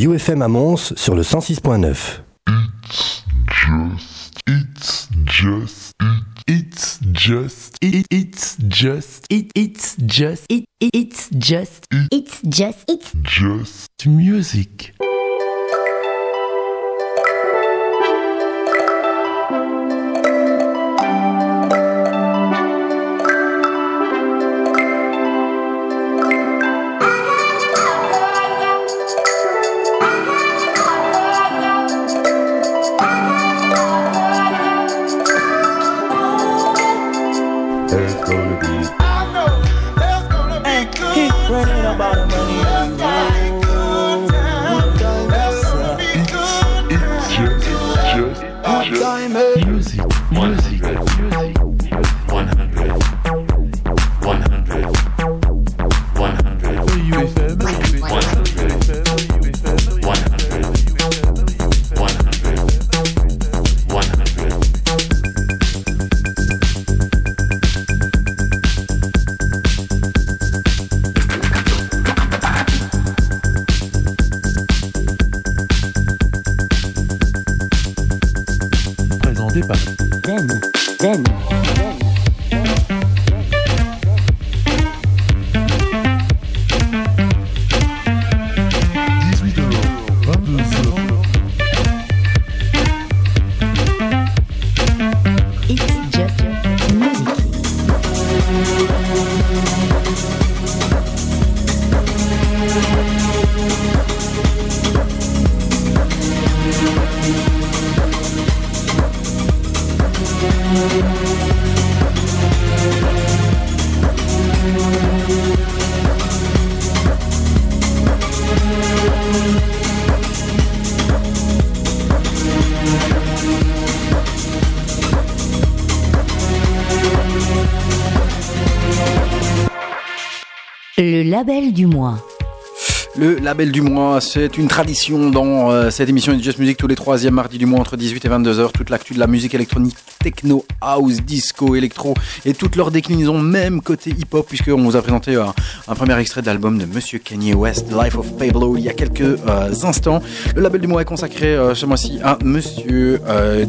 UFM à Mons sur le 106.9. It's just, it's just, it, it's just, it, it's just, it, it's just, It's just, it's just music. Le label du mois, c'est une tradition dans euh, cette émission de Just Music tous les troisièmes mardis du mois entre 18 et 22 heures. Toute l'actu de la musique électronique, techno, house, disco, électro et toutes leurs déclinaisons, même côté hip-hop, puisqu'on vous a présenté euh, un premier extrait d'album de Monsieur Kanye West, Life of Pablo, il y a quelques euh, instants. Le label du mois est consacré ce mois-ci à Monsieur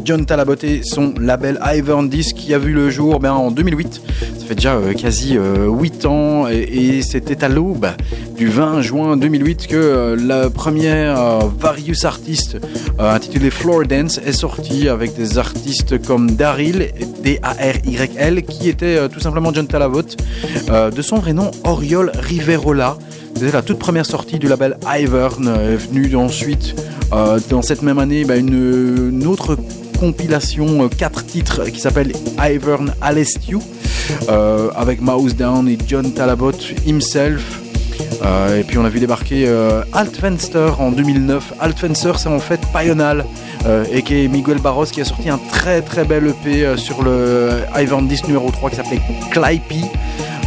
John Talabot et son label Ivern Disc qui a vu le jour ben, en 2008. Ça fait déjà quasi euh, 8 ans et c'était à l'aube du 20 juin 2008 que euh, la première euh, Various Artist euh, intitulée Floor Dance est sortie avec des artistes comme Daryl, D-A-R-Y-L, qui était tout simplement John Talabot, de son vrai nom Oriol Riverola. C'était la toute première sortie du label Ivern, euh, venue ensuite dans cette même année bah, une, autre compilation, euh, quatre titres qui s'appelle Ivern Alestiu, avec Mouse Down et John Talabot himself. Euh, et puis on a vu débarquer euh, Alt Fenster en 2009. Alt Fenster, c'est en fait Pional, euh, et qui est Miguel Barros qui a sorti un très très bel EP sur le Ivan 10 numéro 3 qui s'appelait Clipey.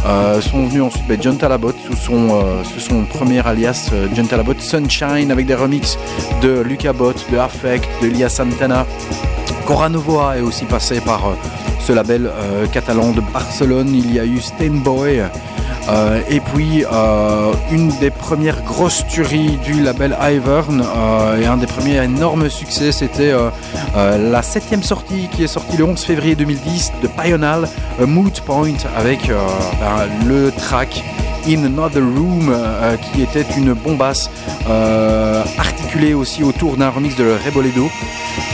Euh, sont venus ensuite ben, John Talabot sous son, sous son premier alias John Talabot Sunshine avec des remixes de Luca Bott, de Affect, de Lia Santana. Cora Novoa est aussi passé par euh, ce label euh, catalan de Barcelone. Il y a eu Steinboy. Euh, et puis une des premières grosses tueries du label Ivern et un des premiers énormes succès c'était la septième sortie qui est sortie le 11 février 2010 de Pional, Moot Point avec ben, le track In Another Room qui était une bombasse articulée aussi autour d'un remix de Reboledo.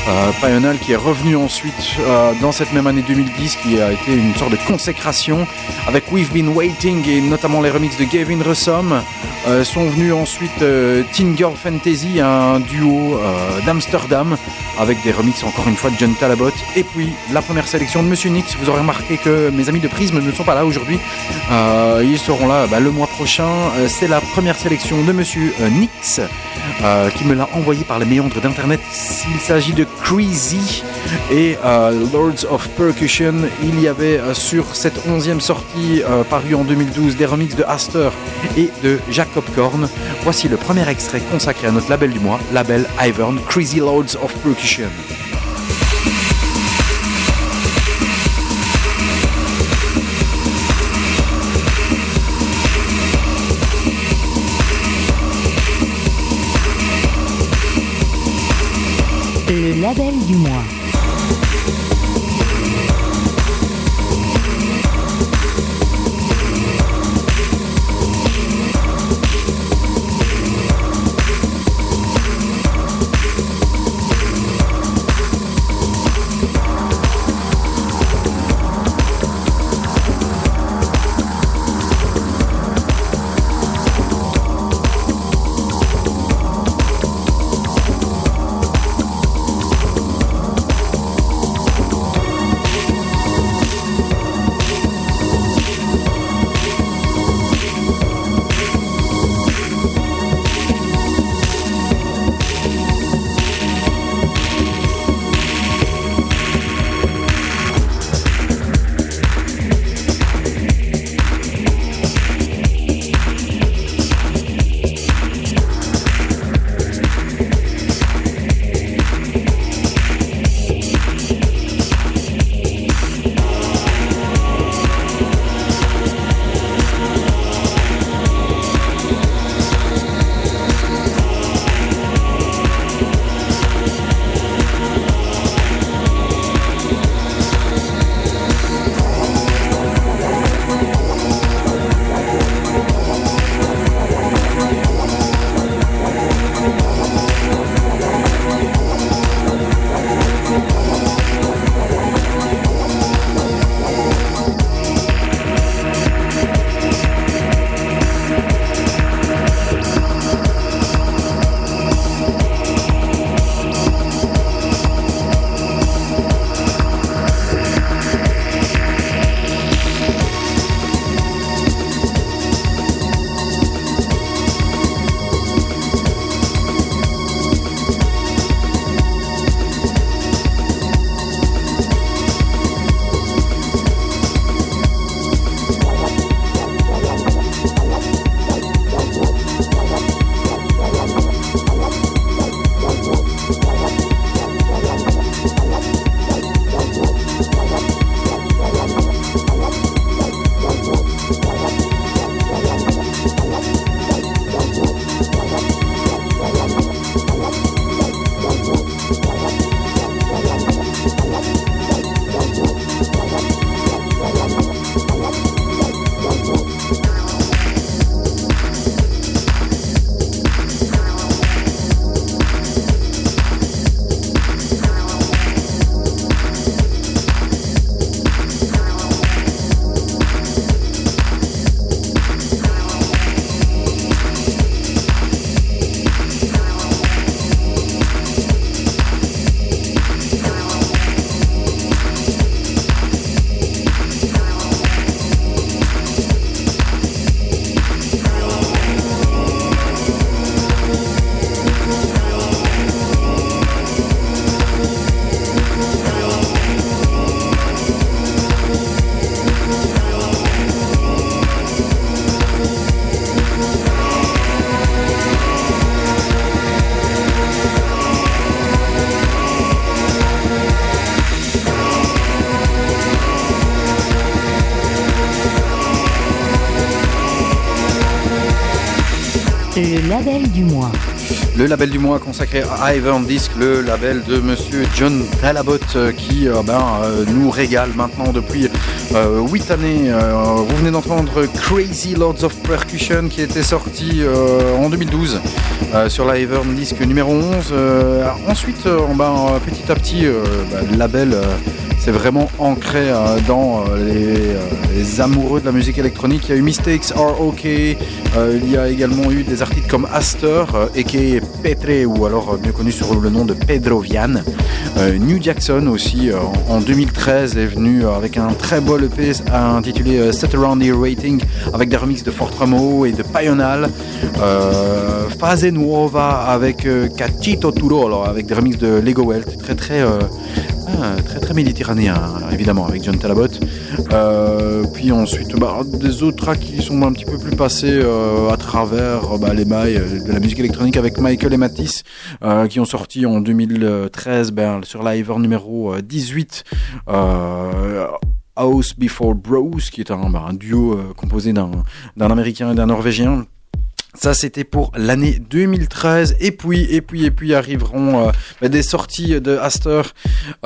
Euh, qui est revenu ensuite euh, dans cette même année 2010 qui a été une sorte de consécration avec We've Been Waiting et notamment les remixes de Gavin Russom Euh, sont venus ensuite euh, Teen Girl Fantasy un duo d'Amsterdam avec des remixes encore une fois de John Talabot et puis la première sélection de Monsieur Nix. Vous aurez remarqué que mes amis de Prisme ne sont pas là aujourd'hui. Ils seront là bah, le mois prochain. C'est la première sélection de Monsieur Nix qui me l'a envoyé par les méandres d'internet. S'il s'agit de Crazy et euh, Lords of Percussion, il y avait euh, sur cette onzième sortie euh, parue en 2012 des remixes de Astor et de Jacob Korn. Voici le premier extrait consacré à notre label du mois, label Ivern, Crazy Lords of Percussion. Label du mois. Label du mois consacré à Ivan Disc, le label de monsieur John Talabot euh, qui euh, ben, euh, nous régale maintenant depuis 8 années. vous venez d'entendre Crazy Lords of Percussion qui était sorti en 2012 sur la Ivern Disc numéro 11. ensuite, ben, petit à petit, ben, le label c'est vraiment ancré euh, dans euh, euh, les, amoureux de la musique électronique. Il y a eu Mistakes Are OK, il y a également eu des artistes comme Astor, a.k.a. Petre, ou alors mieux connu sur le nom de Pedro Vian. New Jackson aussi, en 2013, est venu avec un très beau EP intitulé Set Around the Rating, avec des remixes de Fortramo et de Pional. Phase Nuova avec Cachito Turo, avec des remixes de Lego Welt, très très très très méditerranéen, évidemment, avec John Talabot. Euh, puis ensuite, bah, des autres tracks qui sont un petit peu plus passés euh, à travers bah, les mailles de la musique électronique avec Michael et Matisse, euh, qui ont sorti en 2013 ben, sur Live numéro 18. House Before Bros, qui est un, bah, un duo composé d'un Américain et d'un Norvégien Ça, c'était pour l'année 2013. Et puis, et puis, et puis arriveront euh, bah, des sorties de Aster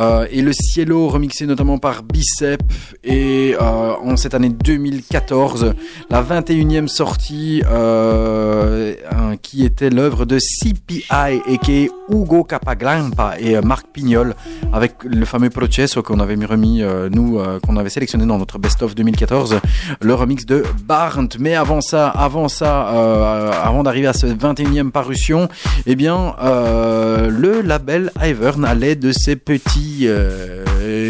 euh, et le Cielo, remixé notamment par Bicep. Et euh, en cette année 2014, la 21e sortie euh, qui était l'œuvre de CPI et qui est Hugo Capaglampa et Marc Pignol avec le fameux Processo qu'on avait mis remis, nous, qu'on avait sélectionné dans notre best-of 2014 le remix de Barnt. Mais avant ça, avant ça, avant d'arriver à cette 21e parution, eh bien, euh, le label Ivern allait de ses petits,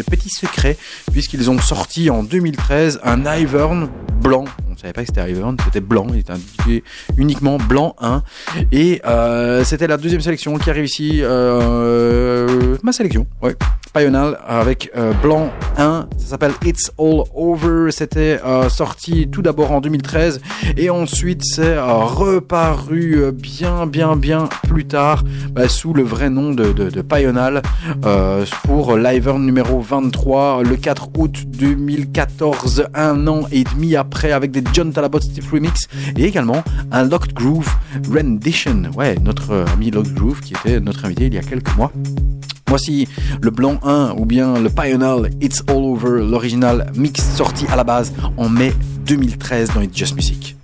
petits secrets, puisqu'ils ont sorti en 2013 un Ivern blanc. On ne savait pas que c'était Ivern, c'était blanc, il était indiqué uniquement blanc 1. Et euh, c'était la deuxième sélection qui a réussi euh, ma sélection, ouais. Payonal avec euh, Blanc 1, ça s'appelle It's All Over, c'était sorti tout d'abord en 2013 et ensuite c'est reparu bien bien bien plus tard bah, sous le vrai nom de, de, de Payonal euh, pour Liver numéro 23 le 4 août 2014, un an et demi après avec des John Talabot Steve Remix et également un Locked Groove Rendition, ouais notre ami Locked Groove qui était notre invité il y a quelques mois. Voici le Blanc 1 ou bien le Pioneer It's All Over, l'original mix sorti à la base en mai 2013 dans It's Just Music.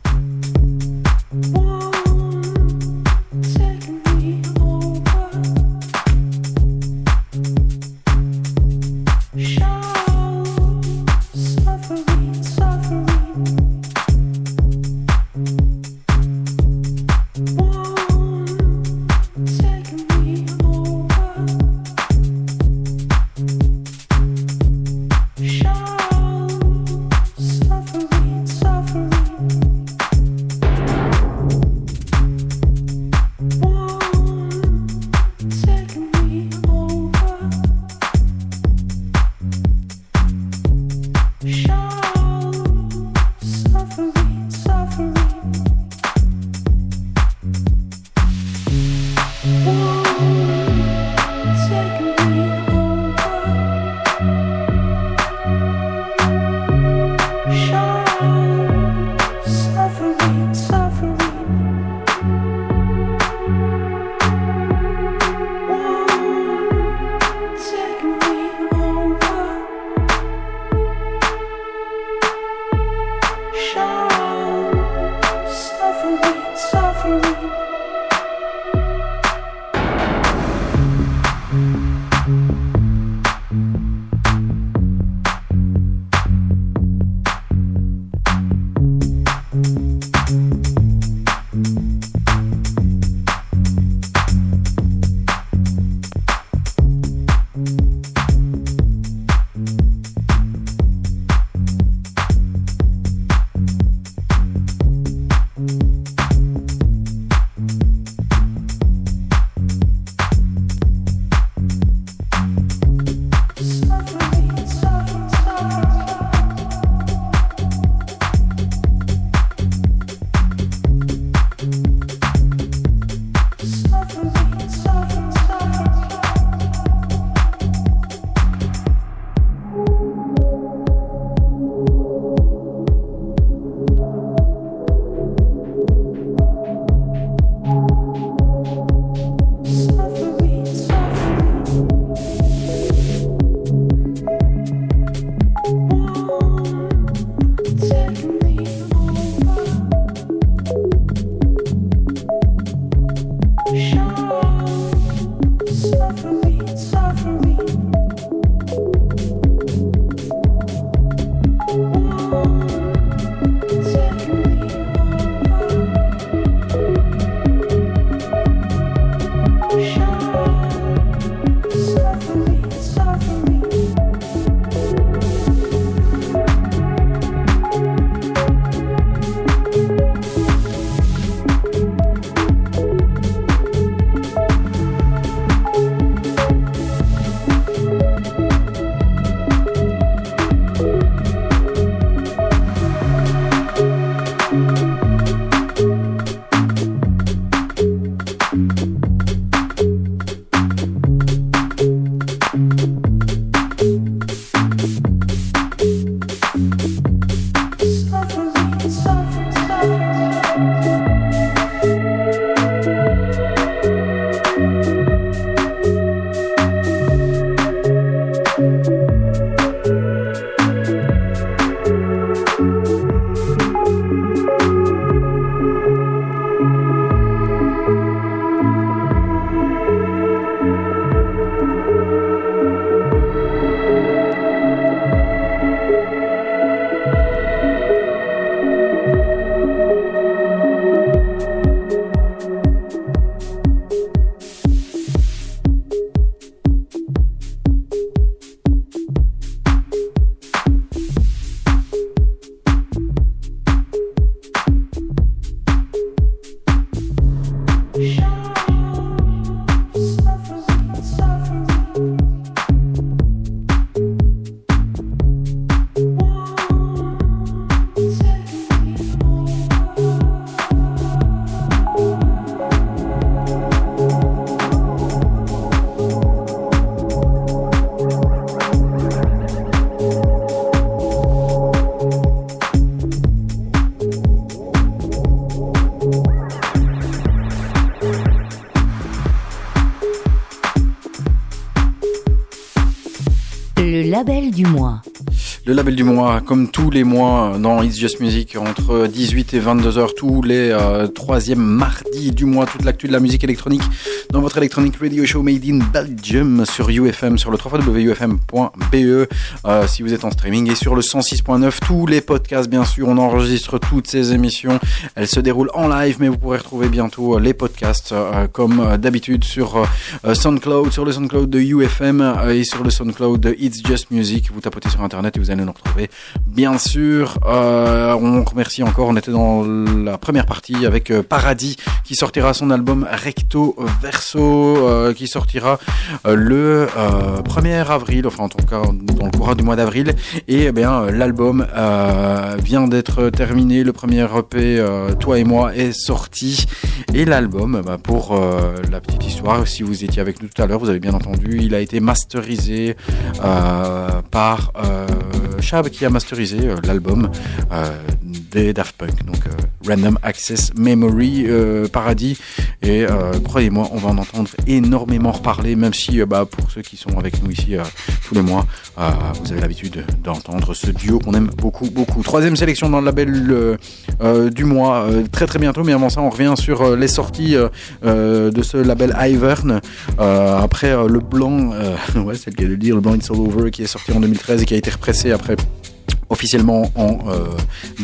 Comme tous les mois dans It's Just Music, entre 18 et 22 heures, tous les euh, troisièmes mardis du mois, toute l'actu de la musique électronique dans votre Electronic Radio Show Made in Belgium sur UFM, sur le www.ufm.be euh, si vous êtes en streaming et sur le 106.9, tous les podcasts, bien sûr, on enregistre toutes ces émissions. Elles se déroulent en live, mais vous pourrez retrouver bientôt euh, les podcasts euh, comme euh, d'habitude sur euh, SoundCloud, sur le SoundCloud de UFM et sur le SoundCloud de It's Just Music. Vous tapotez sur Internet et vous allez nous retrouver. Bien sûr, on remercie encore. On était dans la première partie avec Paradis qui sortira son album Recto Verso euh, qui sortira euh, le euh, 1er avril, enfin en tout cas dans le courant du mois d'avril. Et eh bien euh, l'album euh, vient d'être terminé. Le premier EP euh, Toi et moi est sorti et l'album, bah, pour euh, la petite histoire, si vous étiez avec nous tout à l'heure, vous avez bien entendu, il a été masterisé euh, par euh, Chab qui a masterisé euh, l'album euh, Daft Punk, donc euh, Random Access Memory euh, Paradis. Et euh, croyez-moi, on va en entendre énormément reparler, même si bah, pour ceux qui sont avec nous ici tous les mois, vous avez l'habitude d'entendre ce duo qu'on aime beaucoup, beaucoup. Troisième sélection dans le label du mois, très très bientôt, mais avant ça, on revient sur les sorties de ce label Ivern. Après le blanc, ouais, c'est le de le dire, le blanc It's All Over qui est sorti en 2013 et qui a été repressé après officiellement en euh,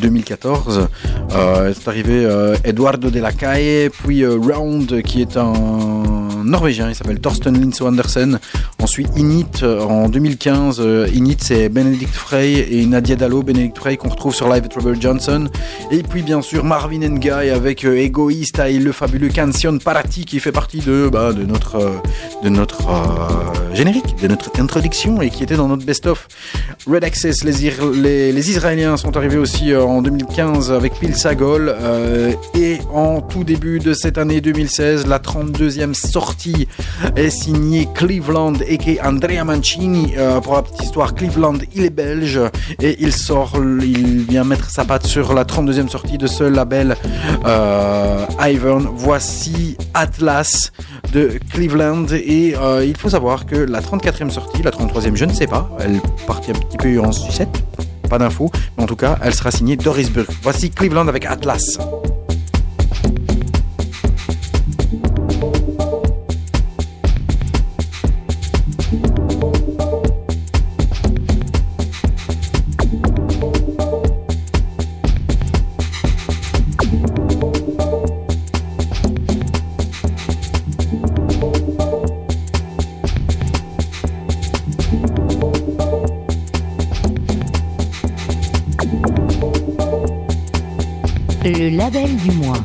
2014. Euh, c'est arrivé euh, Eduardo de la Calle, puis euh, Round qui est un Norvégien, il s'appelle Torsten Linso Andersen. Ensuite Init euh, en 2015. Euh, Init c'est Benedict Frey et Nadia Dallo, Benedict Frey qu'on retrouve sur Live Robert Johnson. Et puis bien sûr Marvin Guy avec euh, Egoist et le fabuleux Canción Parati qui fait partie de, bah, de notre, euh, de notre euh, générique, de notre introduction et qui était dans notre best-of. Red Access, les, Israéliens sont arrivés aussi euh, en 2015 avec Pil Sagol euh, et en tout début de cette année 2016, la 32e sortie est signée Cleveland et Andrea Mancini. Euh, pour la petite histoire, Cleveland, il est belge et il sort, il vient mettre sa patte sur la 32e sortie de ce label euh, Ivern. Voici Atlas de Cleveland et euh, il faut savoir que la 34e sortie, la 33e, je ne sais pas, elle partit un petit peu en sucette, pas d'infos, mais en tout cas, elle sera signée Doris Burke. Voici Cleveland avec Atlas. Label du mois.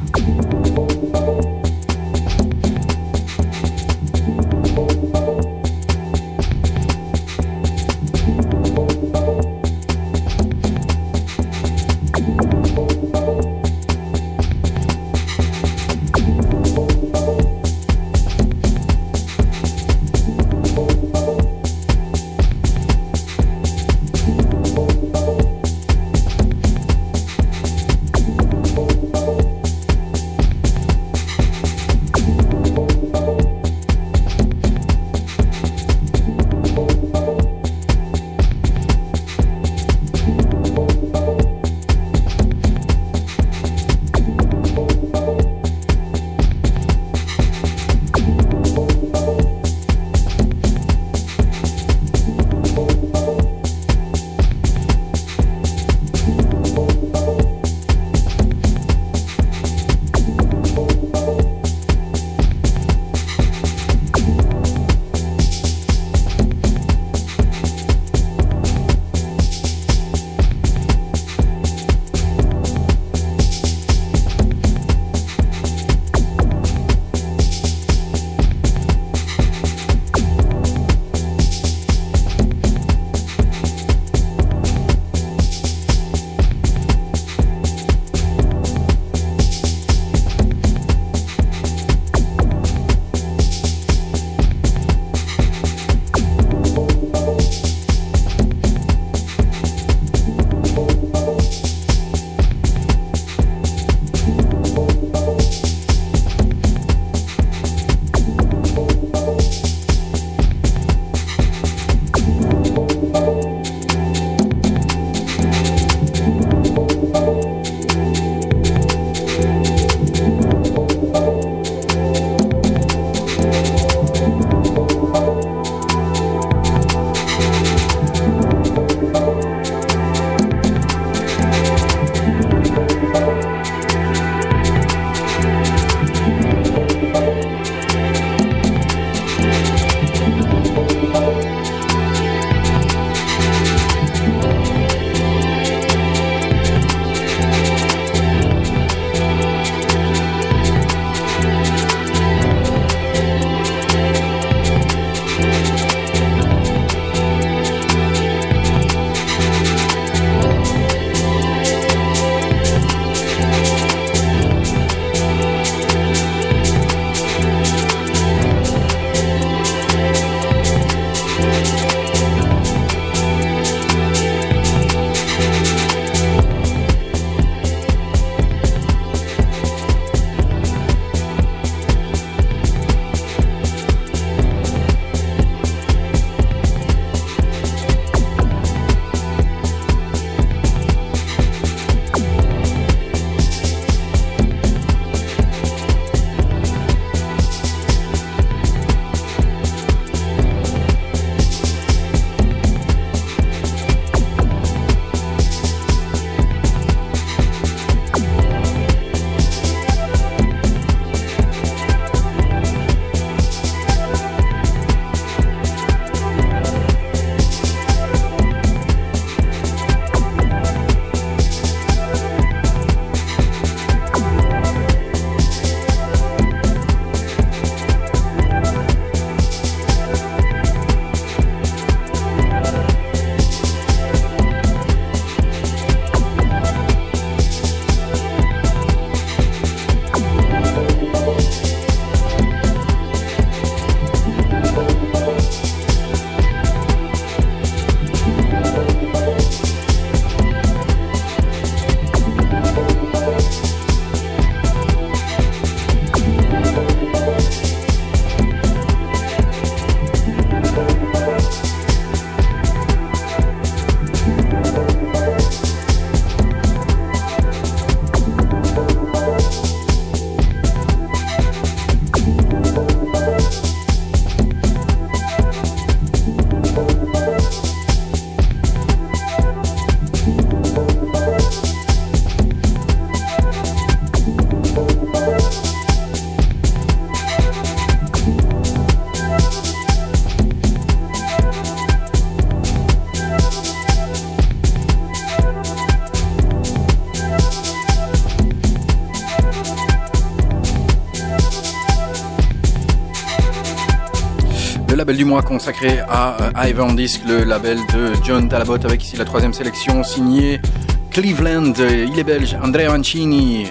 Label du mois consacré à euh, Ivan Disc, le label de John Talabot, avec ici la troisième sélection signée Cleveland. Il est belge, Andrea Mancini.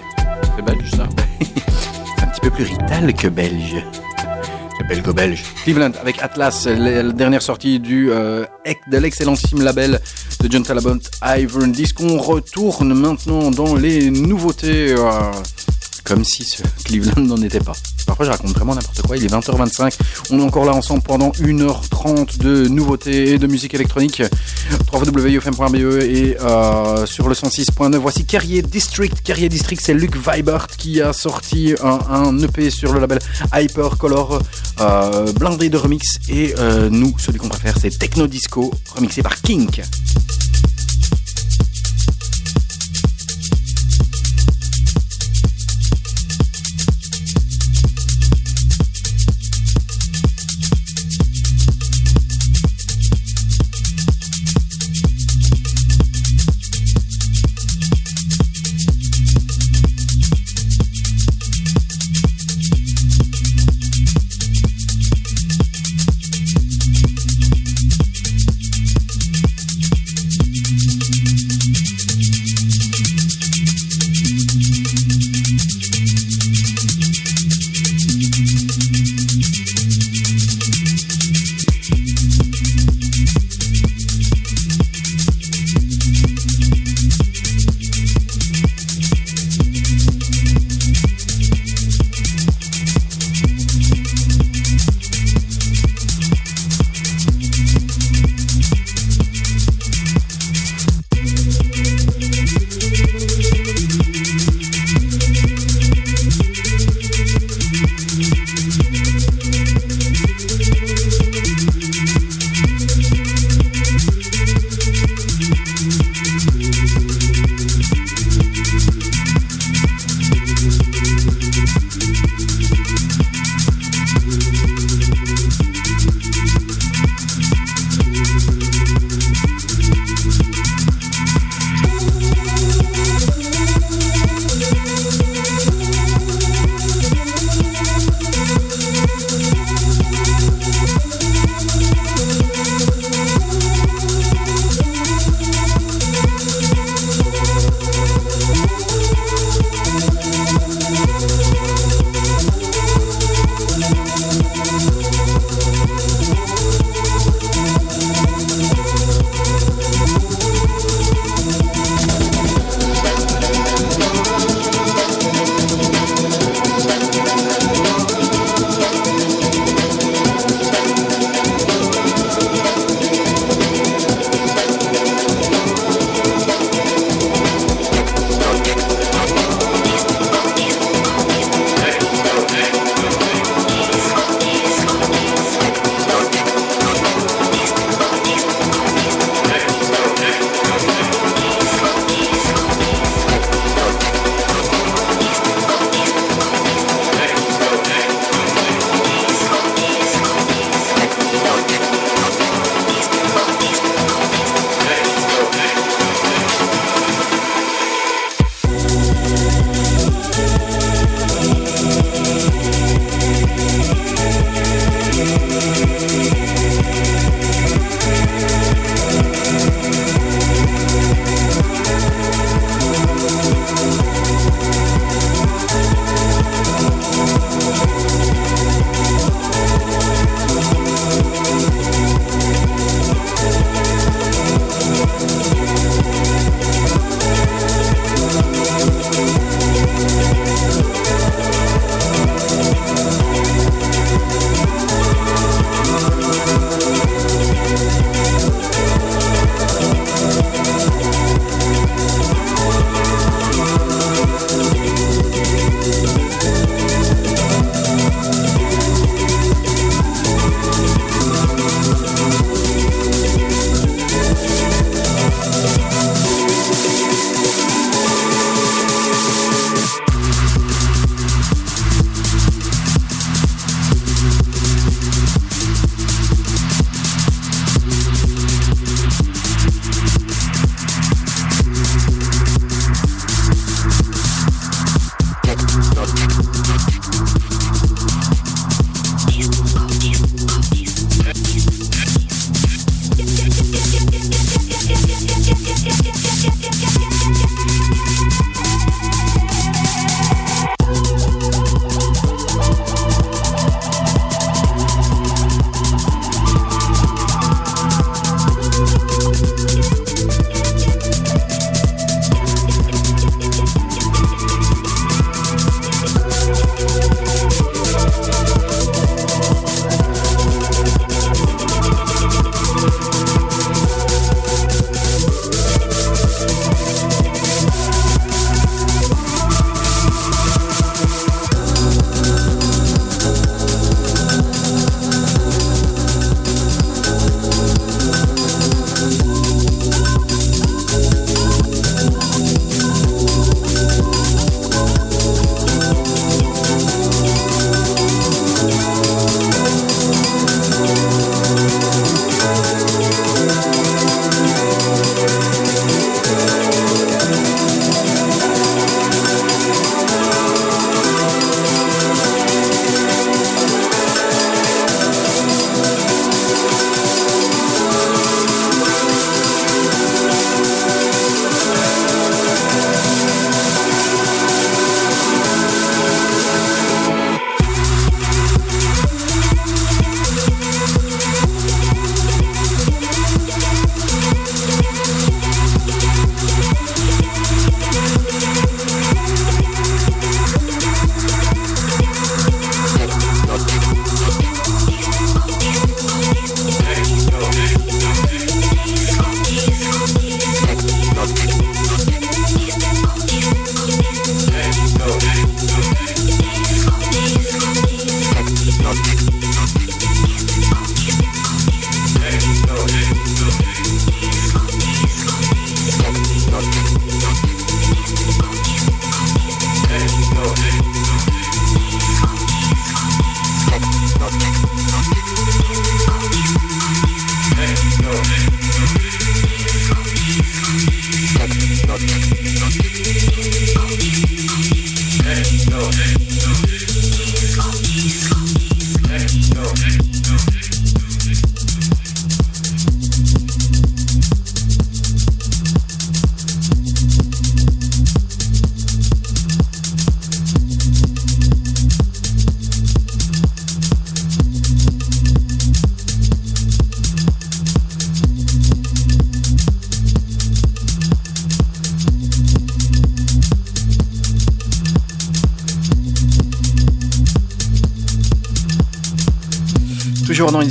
C'est belge ça un petit peu plus rital que belge. C'est belgo-belge. Cleveland avec Atlas, la, dernière sortie du, euh, de l'excellentissime label de John Talabot, Ivan Disc. On retourne maintenant dans les nouveautés. euh, comme si ce Cleveland n'en était pas. Parfois, je raconte vraiment n'importe quoi. Il est 20h25. On est encore là ensemble pendant 1h30 de nouveautés et de musique électronique. www.ufm.be et euh, sur le 106.9. Voici Carrier District. Carrier District, c'est Luc Weibert qui a sorti un, un EP sur le label Hypercolor, euh, blindé de remix. Et euh, nous, celui qu'on préfère, c'est Techno Disco, remixé par Kink.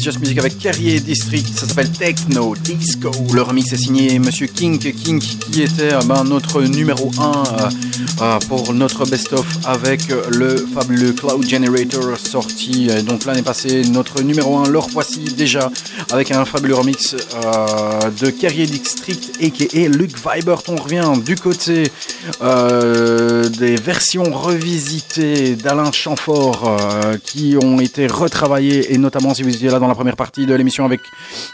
It's Just Music avec Carrier District, ça s'appelle Techno Disco. Le remix est signé Monsieur King, King qui était euh, ben, notre numéro 1 euh, euh, pour notre best-of avec le fabuleux Cloud Generator sorti donc l'année passée. Notre numéro 1, leur voici déjà avec un fabuleux remix de Carrier District et Luke Vibert. On revient du côté des versions revisitées d'Alain Chamfort euh, qui ont été retravaillées et notamment si vous étiez là dans la première partie de l'émission avec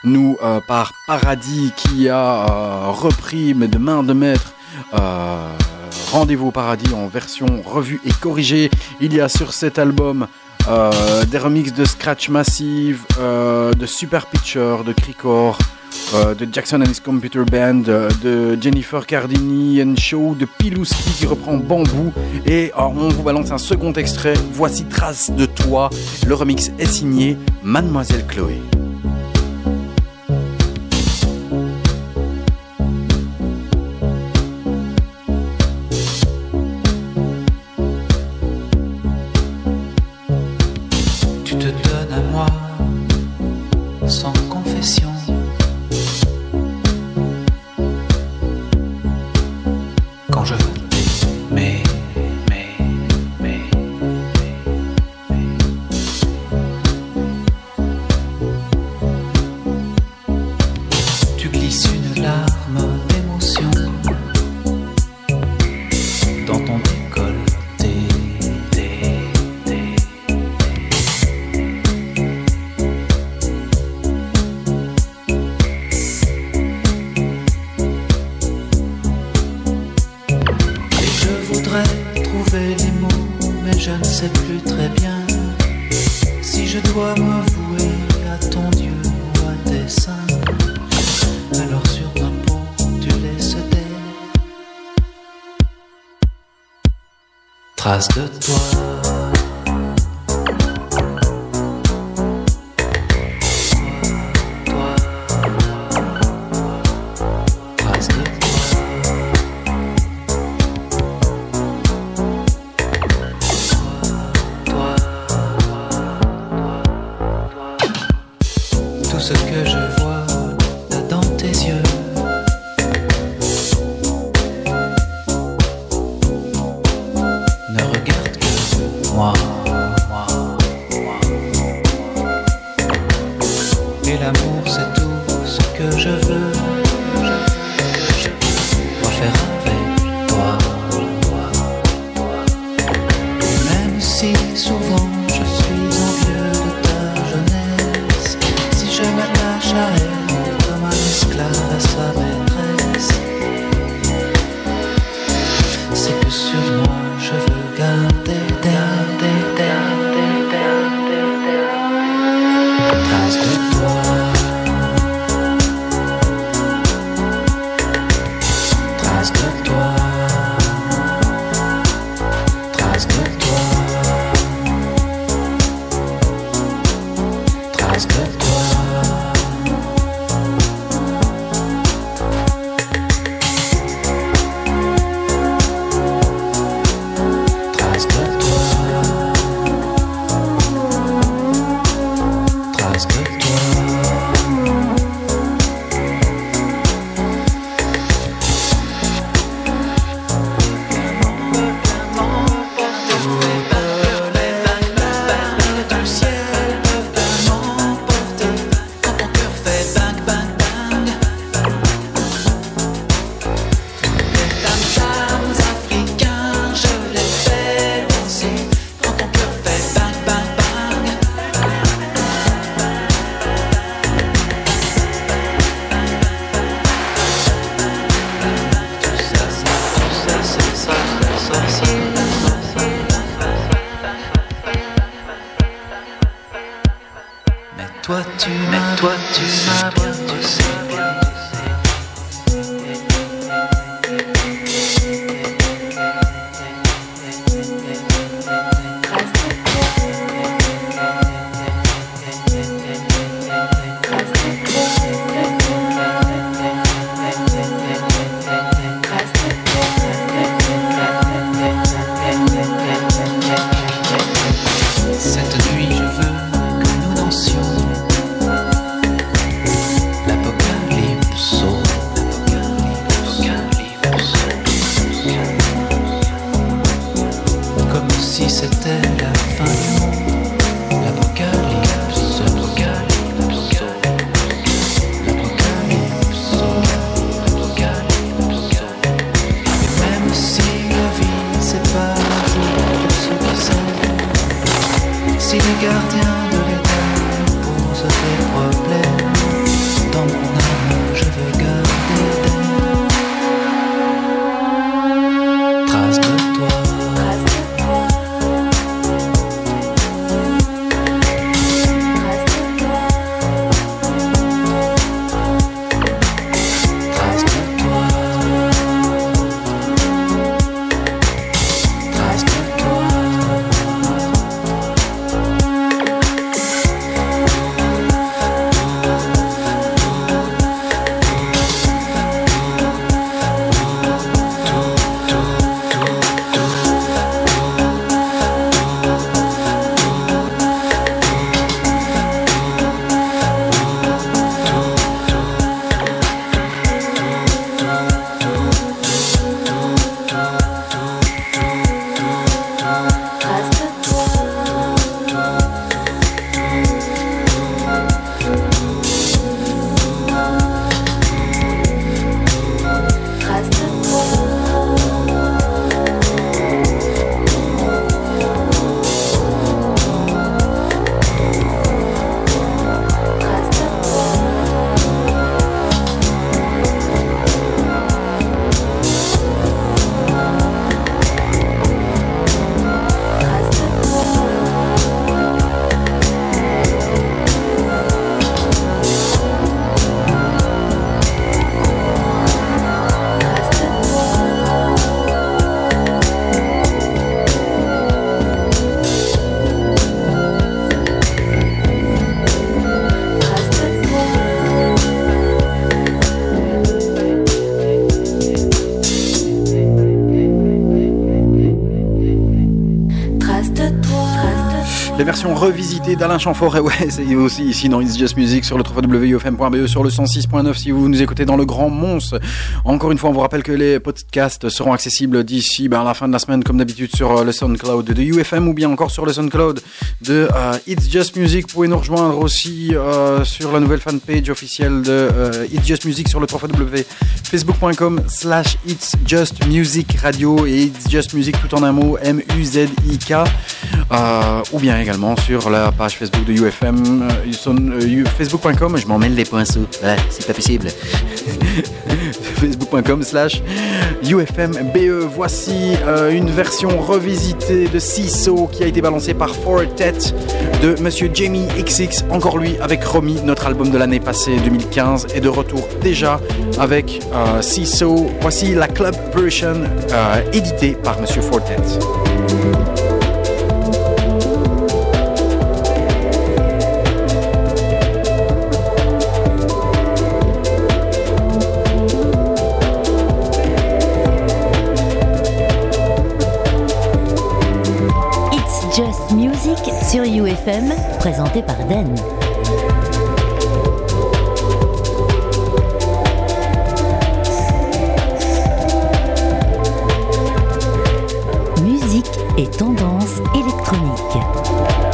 nous euh, par Paradis qui a euh, repris mais de main de maître Rendez-vous au Paradis en version revue et corrigée. Il y a sur cet album des remixes de Scratch Massive, de Super Pitcher, de Cricor, euh, de Jackson and his Computer Band, euh, de Jennifer Cardini and Show, de Pilouski qui reprend Bambou. Et euh, on vous balance un second extrait. Voici Trace de toi. Le remix est signé Mademoiselle Chloé. Traces de versions revisitées d'Alain Chamfort. Et ouais, c'est aussi ici dans It's Just Music sur le www.ufm.be E, sur le 106.9 si vous nous écoutez dans le Grand Mons. Encore une fois, on vous rappelle que les podcasts seront accessibles d'ici ben, à la fin de la semaine, comme d'habitude, sur euh, le SoundCloud de UFM ou bien encore sur le SoundCloud de euh, It's Just Music. Vous pouvez nous rejoindre aussi euh, sur la nouvelle fanpage officielle de It's Just Music sur le www.facebook.com slash It's Just Music Radio et It's Just Music tout en un mot M-U-Z-I-K euh, ou bien également sur la page Facebook de UFM euh, euh, facebook.com je m'en mêle les pinceaux voilà, c'est pas possible. Facebook.com slash UFMBE voici une version revisitée de CISO qui a été balancée par Fortet de Monsieur Jamie XX encore lui avec Romy notre album de l'année passée 2015 est de retour déjà avec CISO voici la club version éditée par Monsieur Fortet UFM, présenté par Den. Musique et tendance électronique.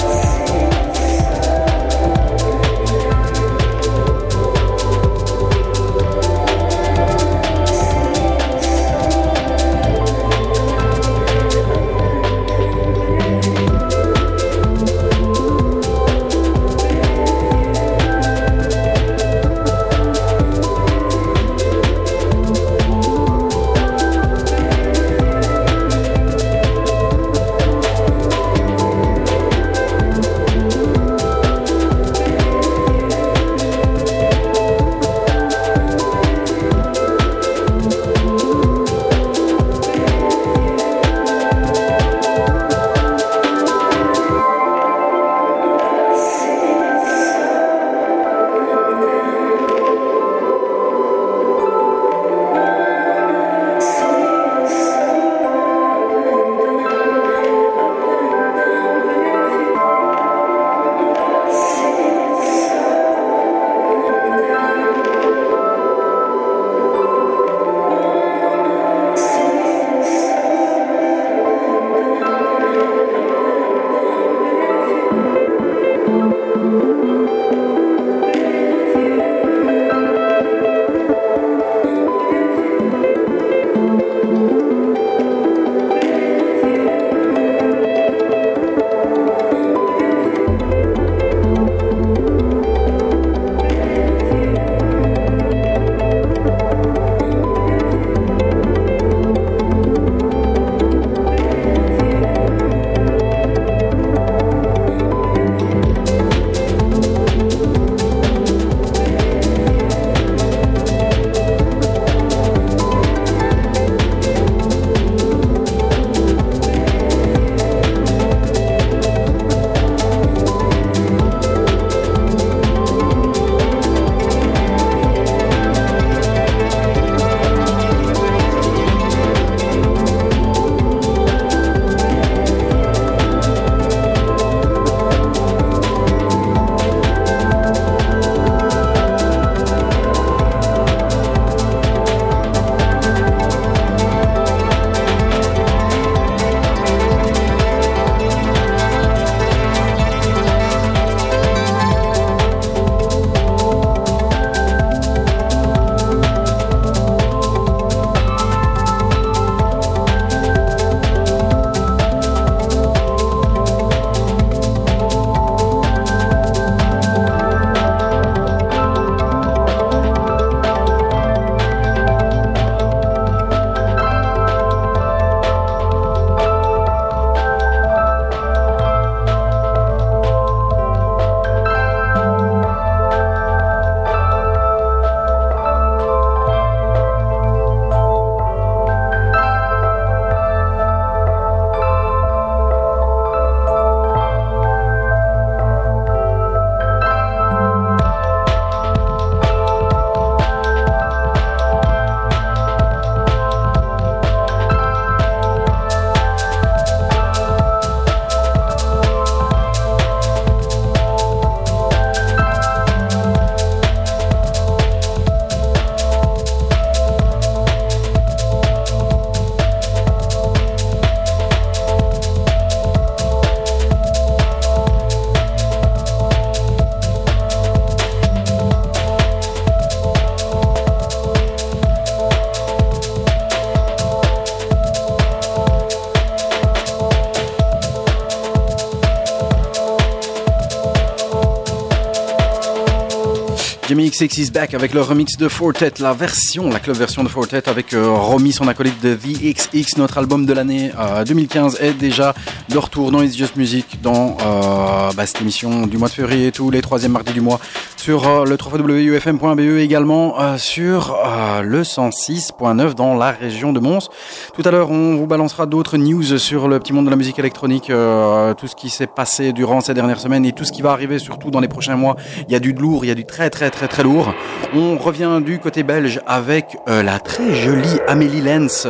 Jamie XX is back avec le remix de Fortet, la version, la club version de Fortet avec euh, Romy, son acolyte de VXX, notre album de l'année euh, 2015 est déjà de retour dans It's Just Music dans euh, bah, cette émission du mois de février, tous les troisièmes mardis du mois sur euh, le www.ufm.be également euh, sur euh, le 106.9 dans la région de Mons. Tout à l'heure, on vous balancera d'autres news sur le petit monde de la musique électronique, tout ce qui s'est passé durant ces dernières semaines et tout ce qui va arriver surtout dans les prochains mois. Il y a du lourd, il y a du très très très très lourd. On revient du côté belge avec la très jolie Amélie Lenz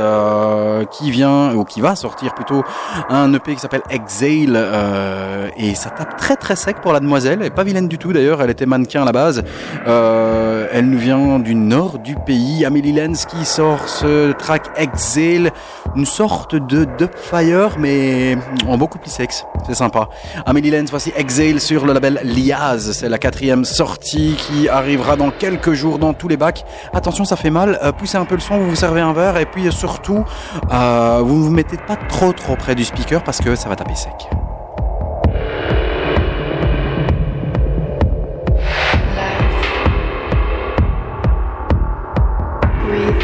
qui vient ou qui va sortir plutôt un EP qui s'appelle Exhale et ça tape très très sec pour la demoiselle. Elle est pas vilaine du tout d'ailleurs, elle était mannequin la base. Euh, elle nous vient du nord du pays. Amélie Lenz qui sort ce track Exhale, une sorte de Dubfire mais en beaucoup plus sexe. C'est sympa. Amélie Lenz, voici Exhale sur le label Liaz. C'est la quatrième sortie qui arrivera dans quelques jours dans tous les bacs. Attention, ça fait mal. Euh, poussez un peu le son, vous vous servez un verre et puis euh, surtout, vous vous mettez pas trop trop près du speaker parce que ça va taper sec. breathe.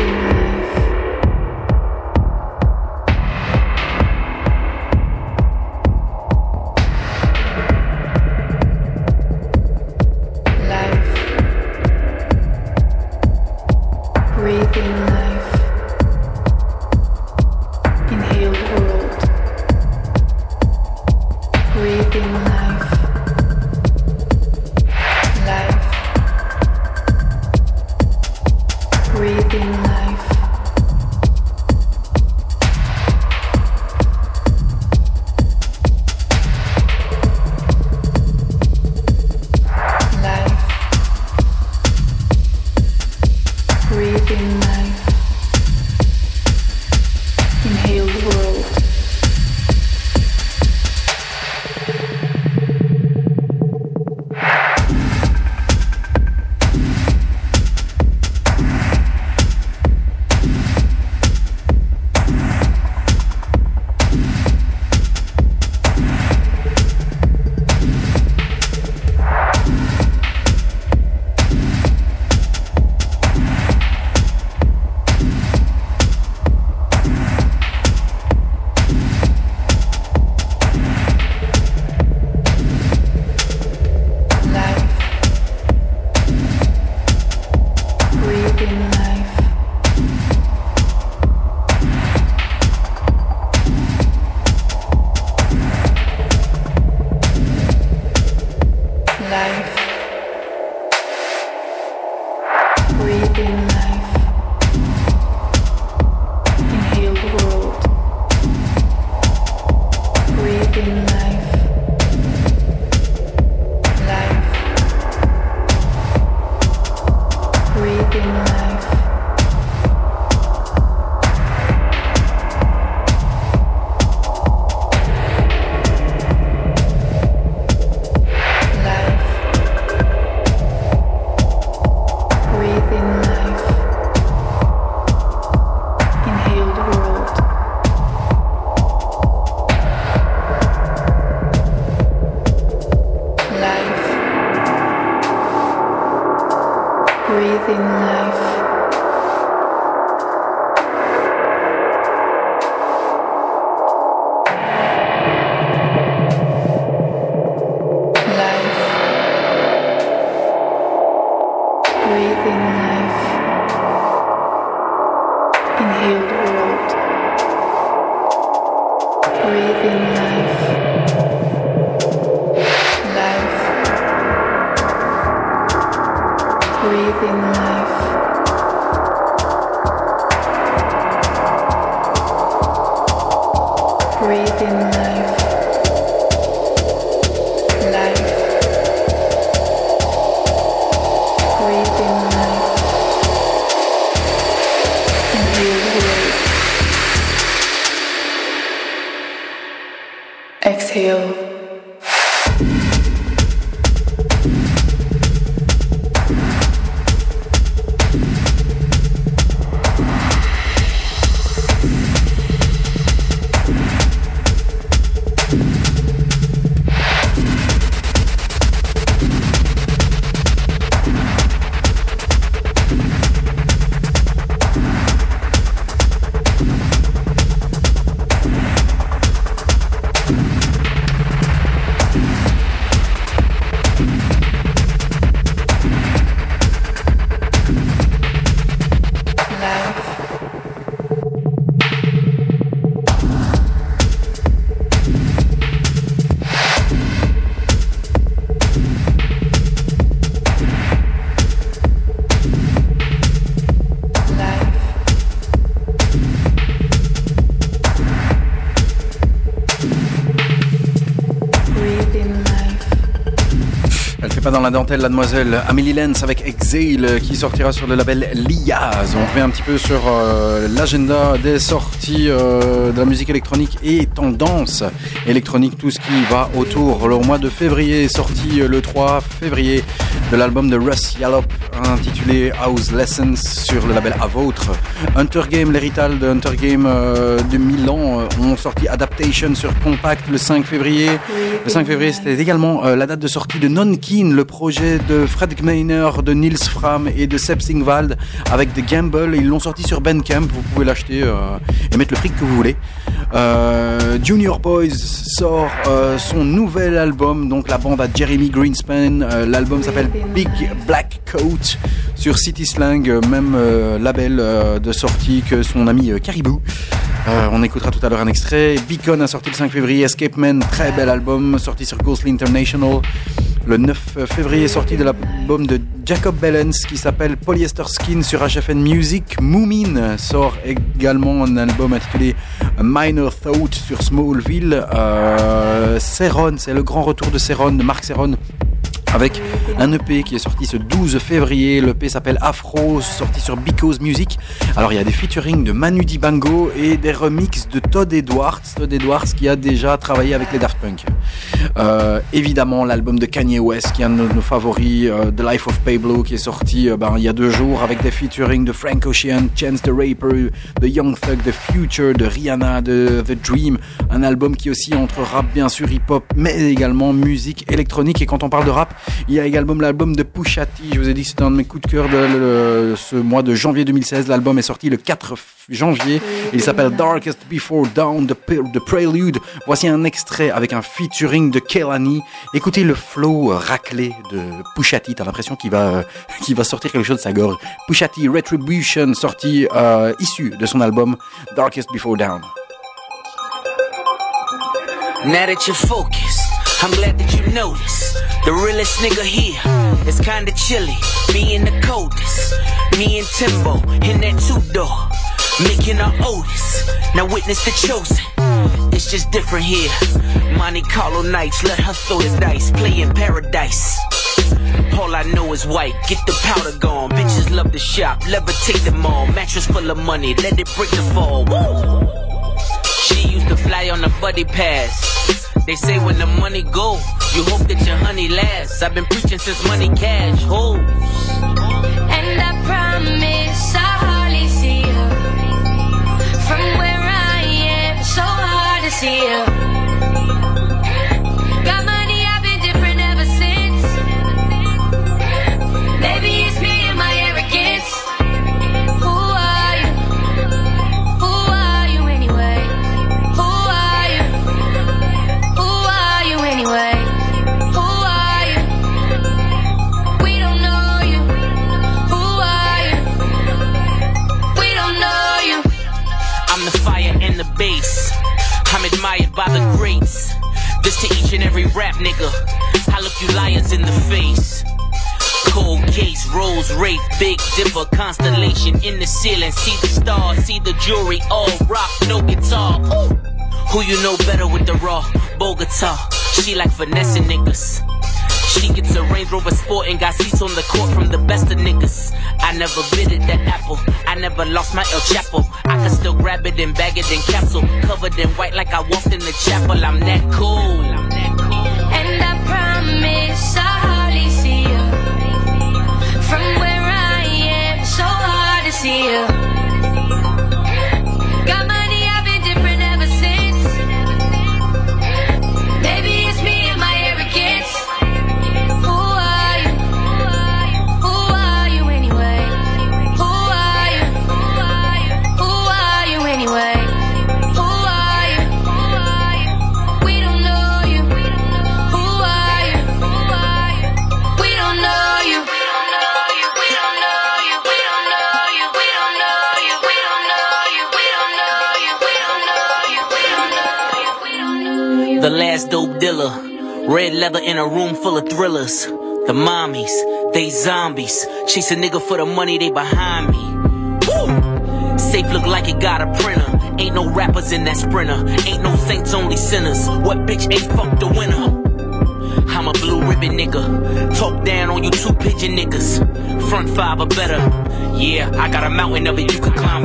La demoiselle Amélie Lenz avec Exhale euh, qui sortira sur le label Liaz. On revient un petit peu sur euh, l'agenda des sorties euh, de la musique électronique et tendance électronique, tout ce qui va autour. Le mois de février sorti le 3 février de l'album de Russ Yallop intitulé House Lessons sur le label Avautre. Hunter Game, l'héritage de Hunter Game euh, de Milan euh, ont sorti Adaptation sur Compact le 5 février. Le 5 février, c'était également euh, la date de sortie de Non Keen, le projet de Fred Gmeiner, de Nils Fram et de Seb Singwald avec The Gamble. Ils l'ont sorti sur Bandcamp, vous pouvez l'acheter et mettre le fric que vous voulez. Junior Boys sort son nouvel album, donc la bande à Jeremy Greenspan. L'album s'appelle Big Black Coat sur City Slang, euh, même euh, label euh, de sortie que son ami Caribou. On écoutera tout à l'heure un extrait. Beacon a sorti le 5 février. Escape Man, très bel album, sorti sur Ghostly International. Le 9 février, sorti de l'album de Jacob Bellens qui s'appelle Polyester Skin sur HFN Music. Moomin sort également un album intitulé Minor Thought sur Smallville. Euh, c'est le grand retour de Ceron, de Marc Ceron avec un EP qui est sorti ce 12 février. L'EP s'appelle Afro, sorti sur Because Music. Alors il y a des featuring de Manu Dibango et des remixes de Todd Edwards. Todd Edwards qui a déjà travaillé avec les Daft Punk. Euh, évidemment l'album de Kanye West qui est un de nos favoris, euh, The Life of Pablo qui est sorti euh, ben, il y a deux jours avec des featuring de Frank Ocean, Chance the Rapper, de Young Thug, de Future, de Rihanna, de The Dream. Un album qui aussi entre rap bien sûr, hip-hop, mais également musique électronique. Et quand on parle de rap, il y a également l'album de Pusha T. Je vous ai dit que c'était un de mes coups de cœur de ce mois de janvier 2016. L'album est sorti le 4 janvier. Il s'appelle Darkest Before Dawn, The, Prelude. Voici un extrait avec un featuring de Kelani. Écoutez le flow raclé de Pusha T. T'as l'impression qu'il va, va sortir quelque chose de sa gorge. Pusha T, Retribution, sorti euh, issu de son album Darkest Before Dawn. Now that I'm glad that you noticed. The realest nigga here is kinda chilly, being in the coldest. Me and Timbo in that two door, making our Otis. Now witness the chosen. It's just different here. Monte Carlo nights, let her throw the dice, play in paradise. All I know is white, get the powder gone. Bitches love to shop, levitate them all. Mattress full of money, let it break the fall. Woo! She used to fly on a buddy pass. They say when the money go, you hope that your honey lasts. I've been preaching since money cash. Hoes. And I promise I'll hardly see you From where I am, so hard to see you by the greats. This to each and every rap nigga. I look you liars in the face. Cold case, Rolls Wraith, Big Dipper, constellation in the ceiling. See the stars, see the jewelry, all rock, no guitar. Who you know better with the raw Bogota? She like finessing niggas. She gets a Range Rover Sport and got seats on the court from the best of niggas. I never bidded that apple. I never lost my El Chapo. I can still grab it and bag it in capsule. Covered in white like I walked in the chapel. I'm that cool. And I promise I'll hardly see you. From where I am, so hard to see you. Last dope dealer. Red leather in a room full of thrillers. The mommies, they zombies. Chase a nigga for the money, they behind me. Woo! Safe look like it got a printer. Ain't no rappers in that sprinter. Ain't no saints, only sinners. What bitch ain't fuck the winner? I'm. Talk down on you two pigeon niggas. Front five or better. Yeah, I got a mountain of you can climb.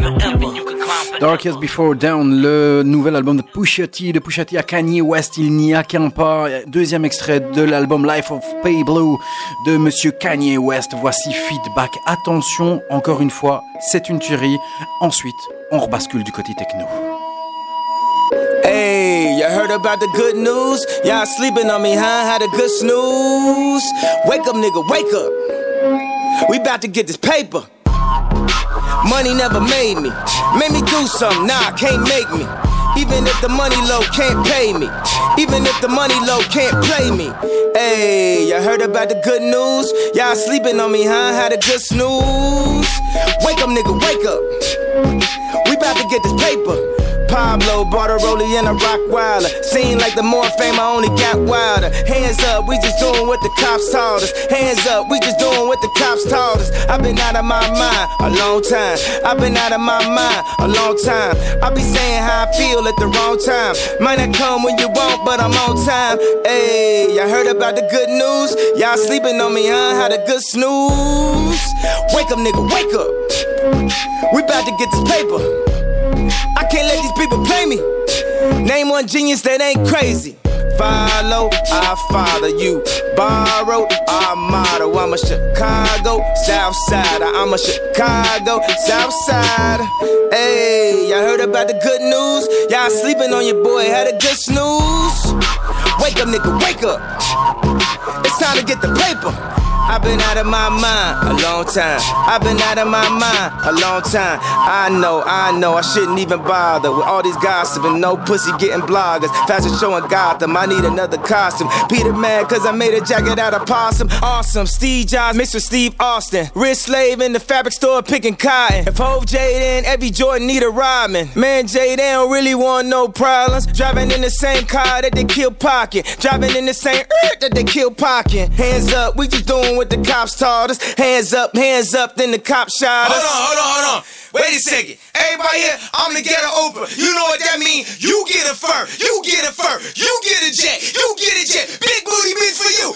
Dark Before Down, le nouvel album de Pusha T, de Pusha T à Kanye West, il n'y a qu'un pas. Deuxième extrait de l'album Life of Pay Blue de Monsieur Kanye West. Voici Feedback. Attention, encore une fois, c'est une tuerie. Ensuite, on rebascule du côté techno. Heard about the good news? Y'all sleeping on me, huh? Had a good snooze. Wake up, nigga, wake up. We about to get this paper. Money never made me. Made me do something, nah, can't make me. Even if the money low can't pay me. Even if the money low can't play me. Hey, y'all heard about the good news? Y'all sleeping on me, huh? Had a good snooze. Wake up, nigga, wake up. We about to get this paper. Pablo bought a rollie and a rock wilder. Seem like the more fame, I only got wilder. Hands up, we just doing what the cops told us. Hands up, we just doing what the cops told us. I've been out of my mind a long time. I've been out of my mind a long time. I be saying how I feel at the wrong time. Might not come when you want, but I'm on time. Hey, y'all heard about the good news? Y'all sleeping on me, huh? Had a good snooze. Wake up, nigga, wake up. We about to get this paper. I can't let these people play me. Name one genius that ain't crazy. Follow, I follow you. Borrow, I model. I'm a Chicago South Side. I'm a Chicago South Side. Hey, y'all heard about the good news? Y'all sleeping on your boy, had a good snooze. Wake up, nigga, wake up. It's time to get the paper. I've been out of my mind a long time. I've been out of my mind a long time. I know, I know, I shouldn't even bother with all these gossiping. No pussy getting bloggers. Fashion show in Gotham. I need another costume. Peter mad cause I made a jacket out of possum. Awesome. Steve Jobs with Steve Austin. Wrist slave in the fabric store picking cotton. If Hove Jaden, every Jordan need a rhyming. Man, they don't really want no problems. Driving in the same car that they kill pocket. Driving in the same earth that they kill pocket. Hands up, we just doing what the cops taught us. Hands up, hands up, then the cops shot us. Hold on, hold on, hold on. Wait a second. Everybody here, I'm the ghetto Oprah. You know what that means? You get a fur, you get a fur, you get a jet, you get a jet. Big booty bitch for you.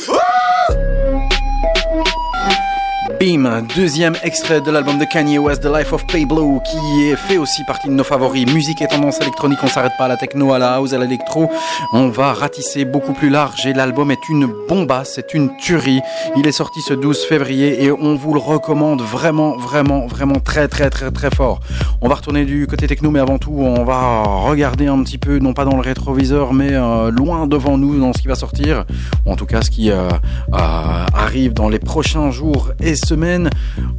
Woo! Beam, deuxième extrait de l'album de Kanye West, The Life of Pablo, qui est fait aussi partie de nos favoris. Musique et tendance électronique, on s'arrête pas à la techno, à la house, à l'électro. On va ratisser beaucoup plus large et l'album est une bombasse, c'est une tuerie. Il est sorti ce 12 février et on vous le recommande vraiment, vraiment, vraiment très, très, très, très fort. On va retourner du côté techno, mais avant tout, on va regarder un petit peu, non pas dans le rétroviseur, mais euh, loin devant nous dans ce qui va sortir, ou en tout cas ce qui euh, euh, arrive dans les prochains jours semaine.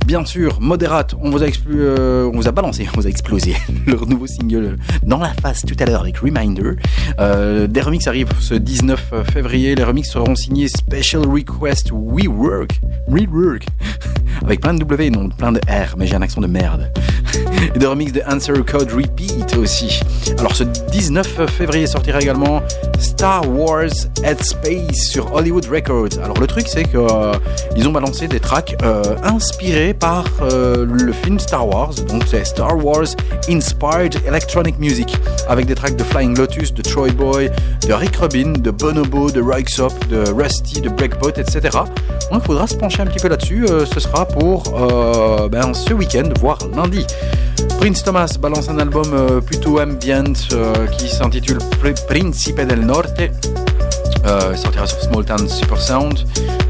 Bien sûr, Moderate, on vous a, explu- euh, on vous a balancé, on vous a explosé leur nouveau single dans la face tout à l'heure avec Reminder. Euh, des remixes arrivent ce 19 février. Les remixes seront signés Special Request We Work, Rework, avec plein de W, non plein de R, mais j'ai un accent de merde. Des remixes de Answer Code Repeat aussi. Alors ce 19 février sortira également Star Wars at Space sur Hollywood Records. Alors le truc c'est que euh, ont balancé des tracks euh, inspirés par euh, le film Star Wars. Donc c'est Star Wars Inspired Electronic Music avec des tracks de Flying Lotus, de Troy Boy, de Rick Rubin, de Bonobo, de Rykesop, de Rusty, de Breakbot, etc. Il faudra se pencher un petit peu là-dessus. Euh, ce sera pour ben, ce week-end, voire lundi. Prince Thomas balance un album plutôt ambient qui s'intitule Pr- Principe del Norte. Euh, il sortira sur Small Town Super Sound.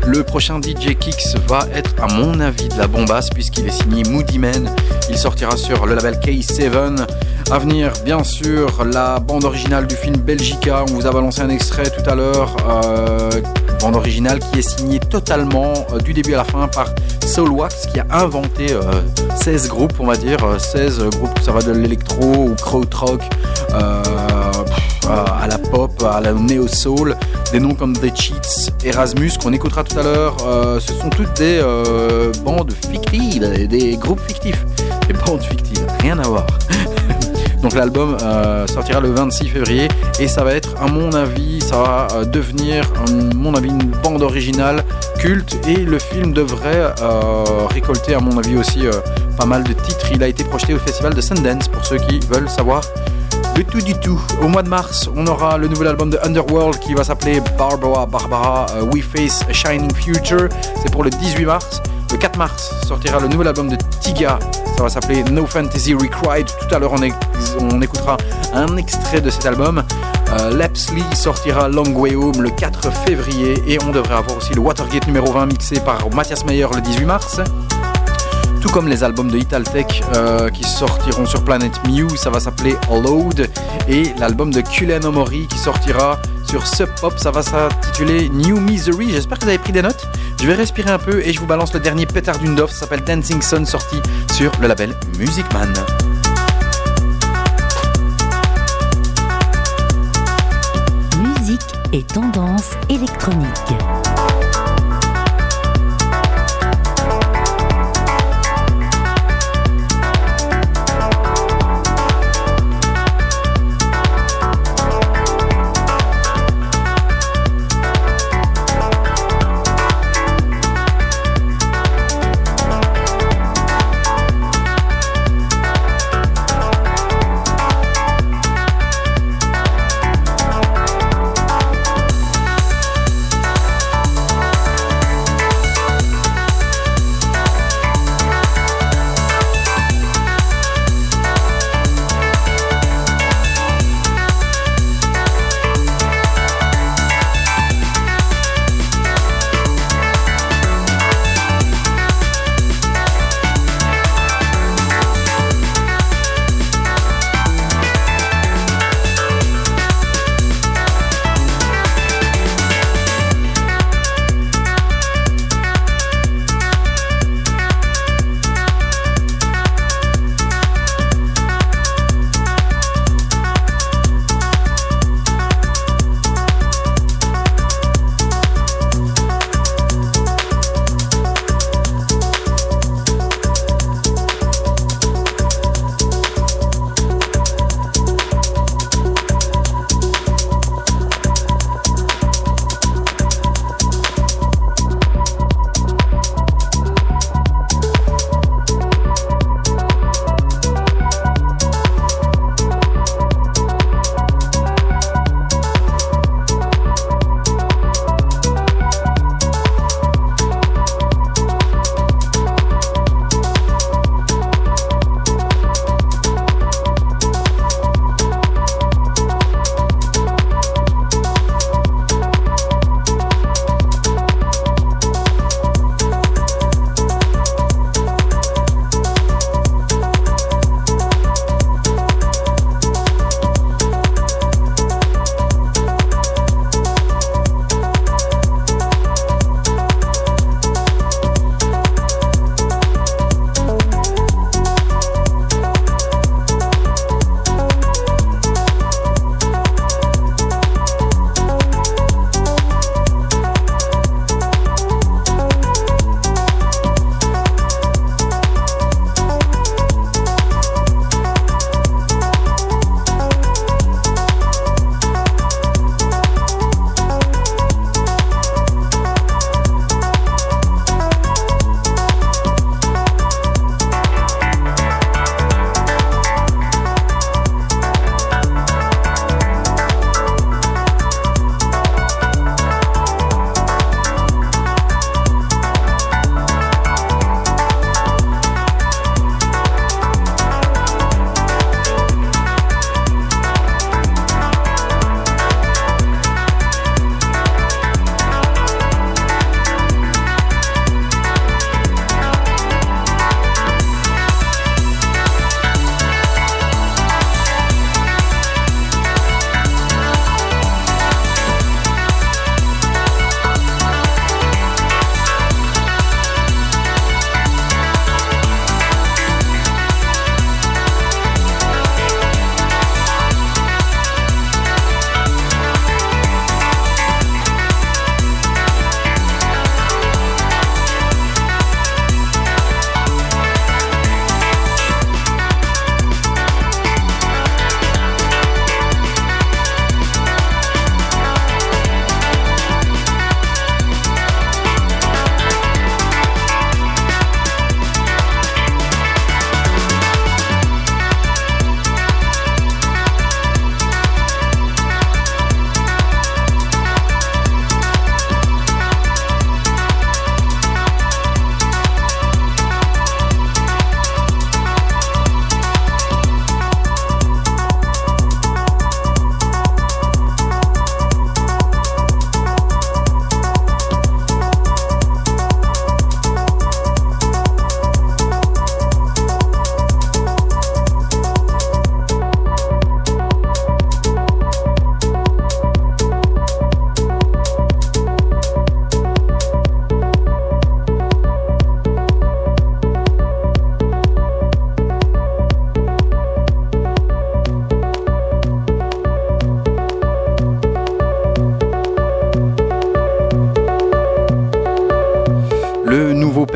Le prochain DJ Kicks va être, à mon avis, de la bombasse puisqu'il est signé Moody Man. Il sortira sur le label K7. À venir, bien sûr, la bande originale du film Belgica. On vous a balancé un extrait tout à l'heure. Euh, bande originale qui est signée totalement euh, du début à la fin par Soulwax qui a inventé euh, 16 groupes, on va dire. euh, 16 groupes, ça va de l'électro krautrock. Euh, pff, à la pop, à la néo-soul, des noms comme The Cheats, Erasmus, qu'on écoutera tout à l'heure, euh, ce sont toutes des euh, bandes fictives, des, groupes fictifs, des bandes fictives, rien à voir. Donc l'album euh, sortira le 26 février et ça va être, à mon avis, ça va devenir, à mon avis, une bande originale culte et le film devrait récolter, à mon avis aussi, pas mal de titres. Il a été projeté au festival de Sundance pour ceux qui veulent savoir Le tout du tout. Au mois de mars, on aura le nouvel album de Underworld qui va s'appeler Barbara Barbara euh, We Face a Shining Future. C'est pour le 18 mars. Le 4 mars sortira le nouvel album de Tiga. Ça va s'appeler No Fantasy Required. Tout à l'heure, on écoutera un extrait de cet album. Euh, Lapsley sortira Long Way Home le 4 février. Et on devrait avoir aussi le Watergate numéro 20 mixé par Mathias Meyer le 18 mars. Tout comme les albums de Italtech euh, qui sortiront sur Planet Mew, ça va s'appeler Load. Et l'album de Kulen Omori qui sortira sur Sub Pop, ça va s'intituler New Misery. J'espère que vous avez pris des notes. Je vais respirer un peu et je vous balance le dernier pétard d'une. Ça s'appelle Dancing Sun, sorti sur le label Music Man. Musique et tendance électronique.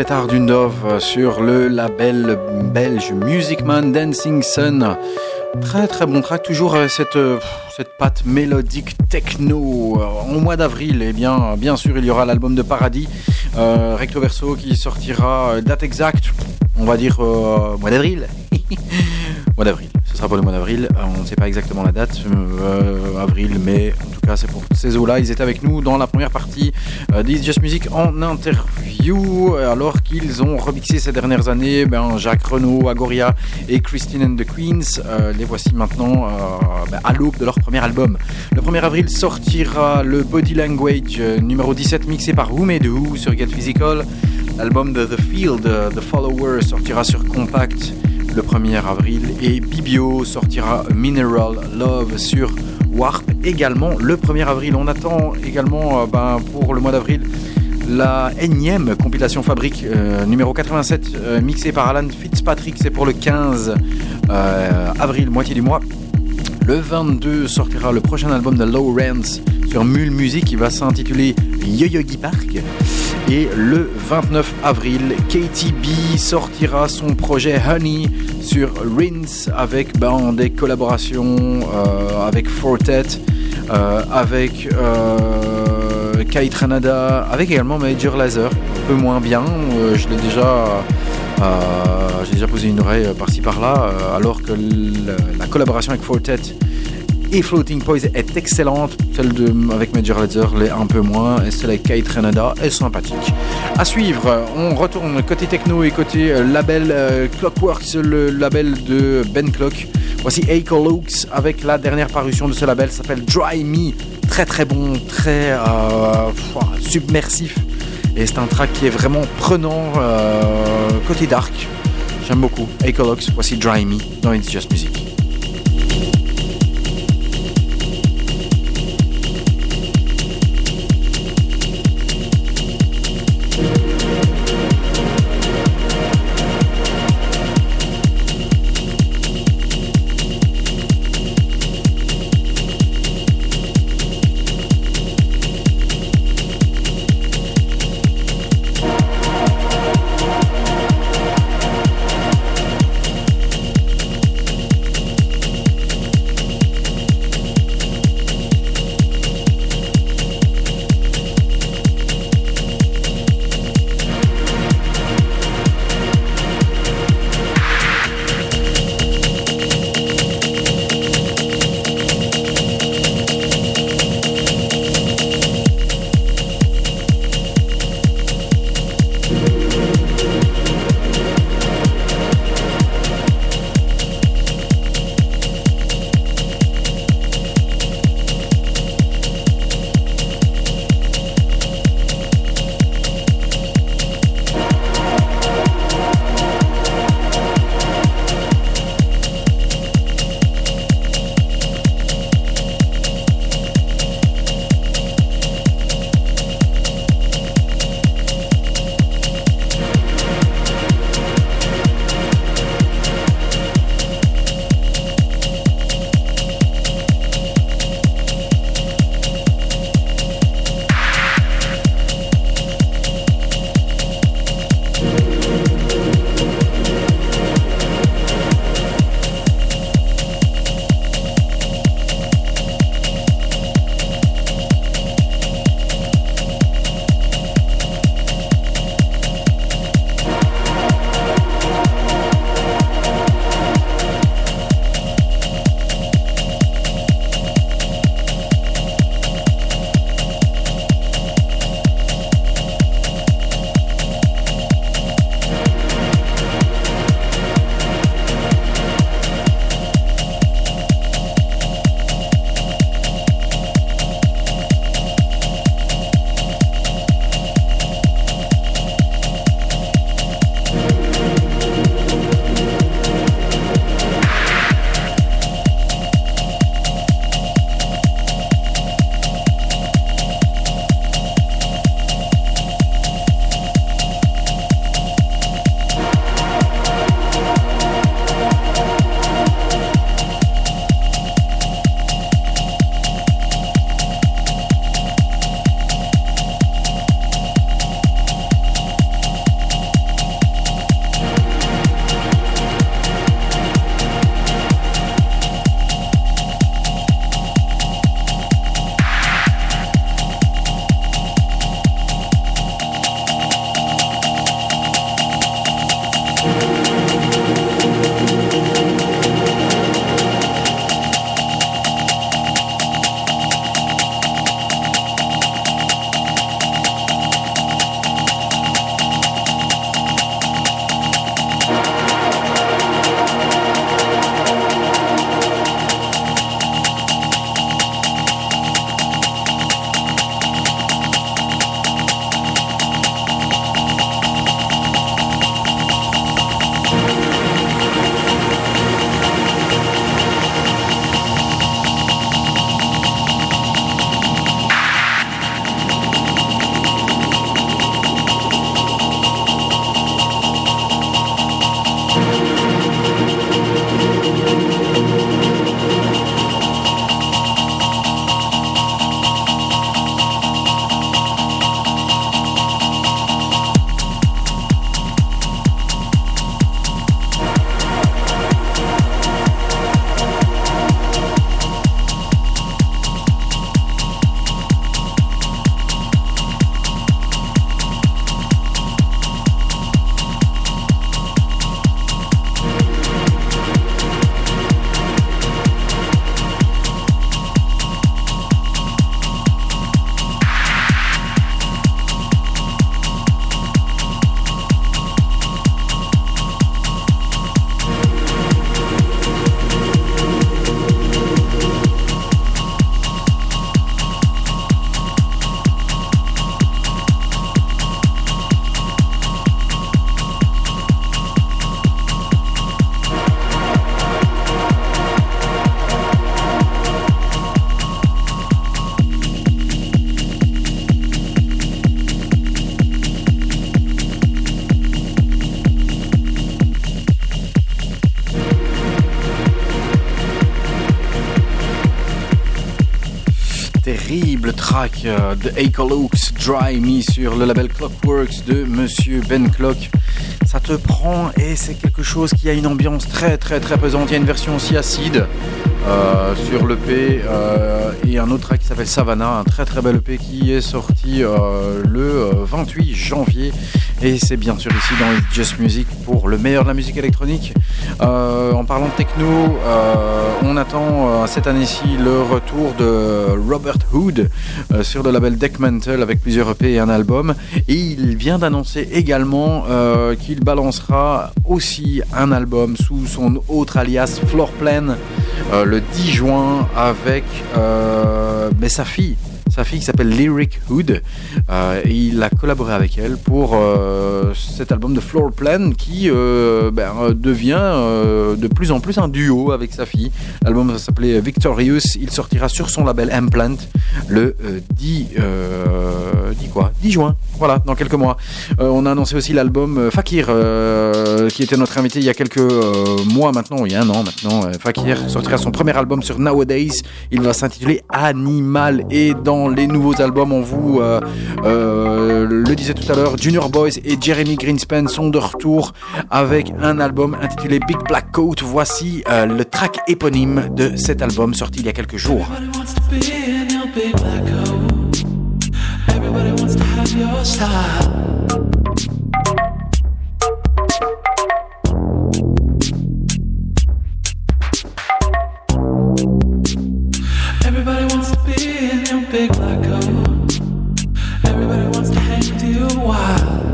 Pétard d'une dove sur le label belge Music Man Dancing Sun. Très très bon track, toujours euh, cette, euh, cette patte mélodique techno. Euh, Au mois d'avril, et bien, bien sûr, il y aura l'album de Paradis, euh, Recto Verso, qui sortira euh, date exacte, on va dire euh, mois d'avril. mois d'avril, ce sera pour le mois d'avril, Euh, on ne sait pas exactement la date, euh, avril, mai, en tout cas c'est pour ces eaux-là. Ils étaient avec nous dans la première partie euh, d'It's Just Music en interview, alors qu'ils ont remixé ces dernières années ben, Jacques Renault, Agoria et Christine and the Queens. Euh, les voici maintenant euh, ben, à l'aube de leur premier album. Le 1er avril sortira le Body Language euh, numéro 17 mixé par Who Made Who sur Get Physical. L'album de The Field, The Follower, sortira sur Compact le 1er avril et Bibio sortira Mineral Love sur Warp également le 1er avril. On attend également ben, pour le mois d'avril la énième compilation Fabrique euh, numéro 87 euh, mixée par Alan Fitzpatrick, c'est pour le 15 euh, avril, moitié du mois. Le 22 sortira le prochain album de Lawrence sur Mule Music qui va s'intituler Yo-Yogi Park. Et le 29 avril, KTB sortira son projet Honey sur Rinse avec ben, des collaborations avec Fortet, avec Kai Tranada, avec également Major Laser, un peu moins bien. Euh, je l'ai déjà. euh, j'ai déjà posé une oreille par-ci par-là, euh, alors que la collaboration avec Fortet Floating Poise est excellente. Celle de, avec Major Lazer l'est un peu moins. Et celle avec Kate Renada est sympathique. À suivre, on retourne côté techno et côté euh, label euh, Clockworks, le label de Ben Clock. Voici Looks avec la dernière parution de ce label, s'appelle Dry Me. Très très bon, très euh, submersif. Et c'est un track qui est vraiment prenant côté dark. J'aime beaucoup. Echo voici Dry Me dans It's Just Music. Euh, de Akelux Dry Me sur le label Clockworks de Monsieur Ben Clock. Ça te prend et c'est quelque chose qui a une ambiance très très très pesante. Il y a une version aussi acide euh, sur l'EP euh, et un autre track qui s'appelle Savannah, un très très bel EP qui est sorti euh, le euh, 28 janvier. Et c'est bien sûr ici dans It's Just Music pour le meilleur de la musique électronique. Euh, en parlant de techno, euh, on attend euh, cette année-ci le retour de Robert Hood sur le label Deckmantle avec plusieurs EP et un album. Et il vient d'annoncer également qu'il balancera aussi un album sous son autre alias Floorplan le 10 juin avec sa fille sa fille qui s'appelle Lyric Hood. Euh, et il a collaboré avec elle pour euh, cet album de Floor Plan qui euh, ben, devient de plus en plus un duo avec sa fille. L'album va s'appeler Victorious. Il sortira sur son label Implant le euh, 10, euh, 10 quoi? 10 juin. Voilà, dans quelques mois. On a annoncé aussi l'album Fakir, qui était notre invité il y a quelques mois maintenant, il y a un an maintenant. Fakir sortira son premier album sur Nowadays. Il va s'intituler Animal. Et dans les nouveaux albums, on vous euh, euh, le disait tout à l'heure, Junior Boys et Jeremy Greenspan sont de retour avec un album intitulé Big Black Coat. Voici euh, le track éponyme de cet album sorti il y a quelques jours. Big black coat. Everybody wants to hang with you a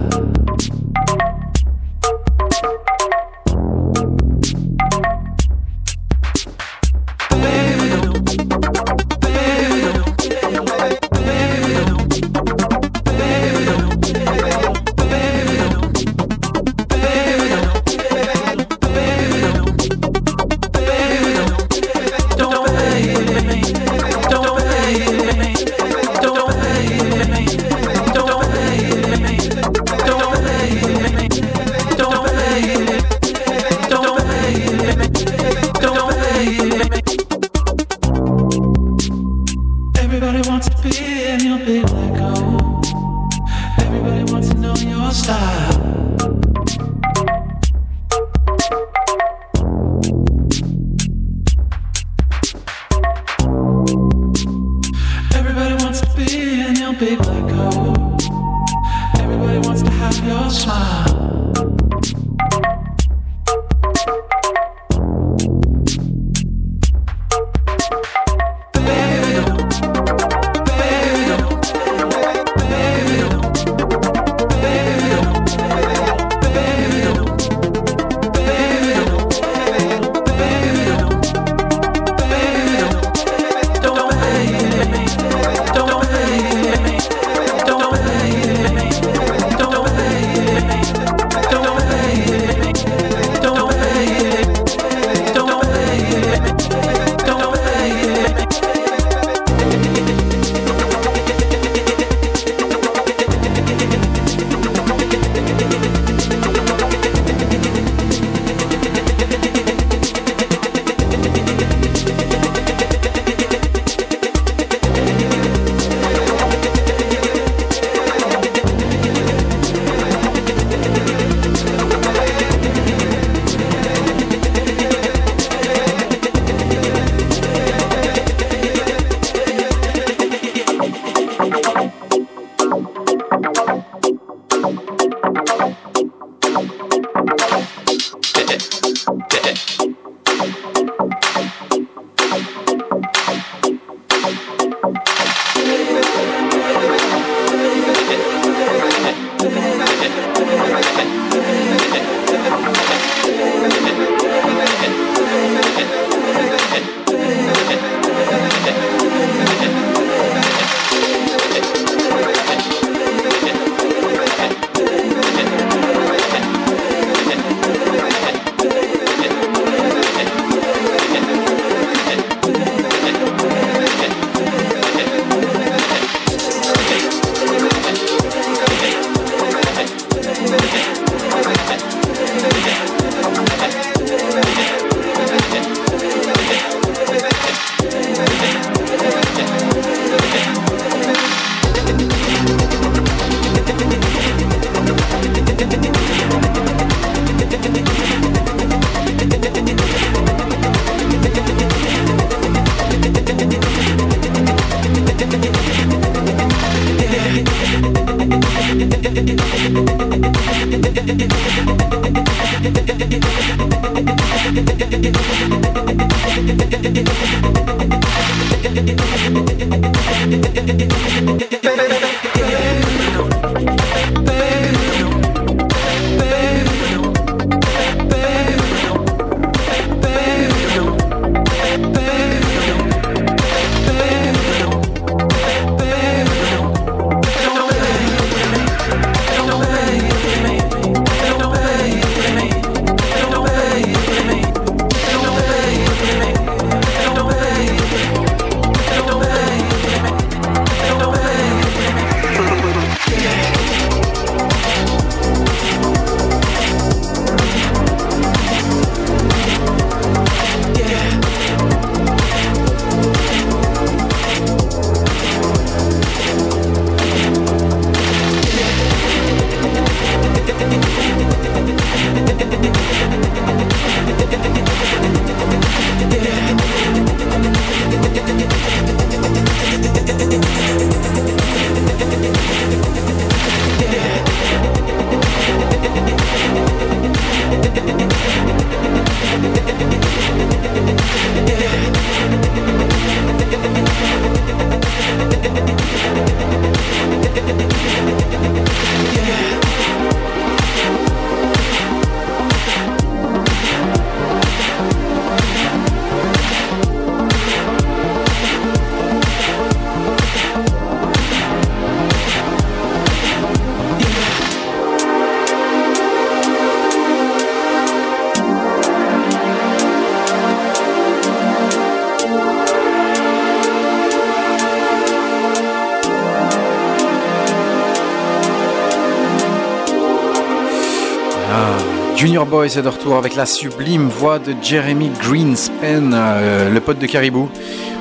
Junior Boy, c'est de retour avec la sublime voix de Jeremy Greenspan, euh, le pote de Caribou,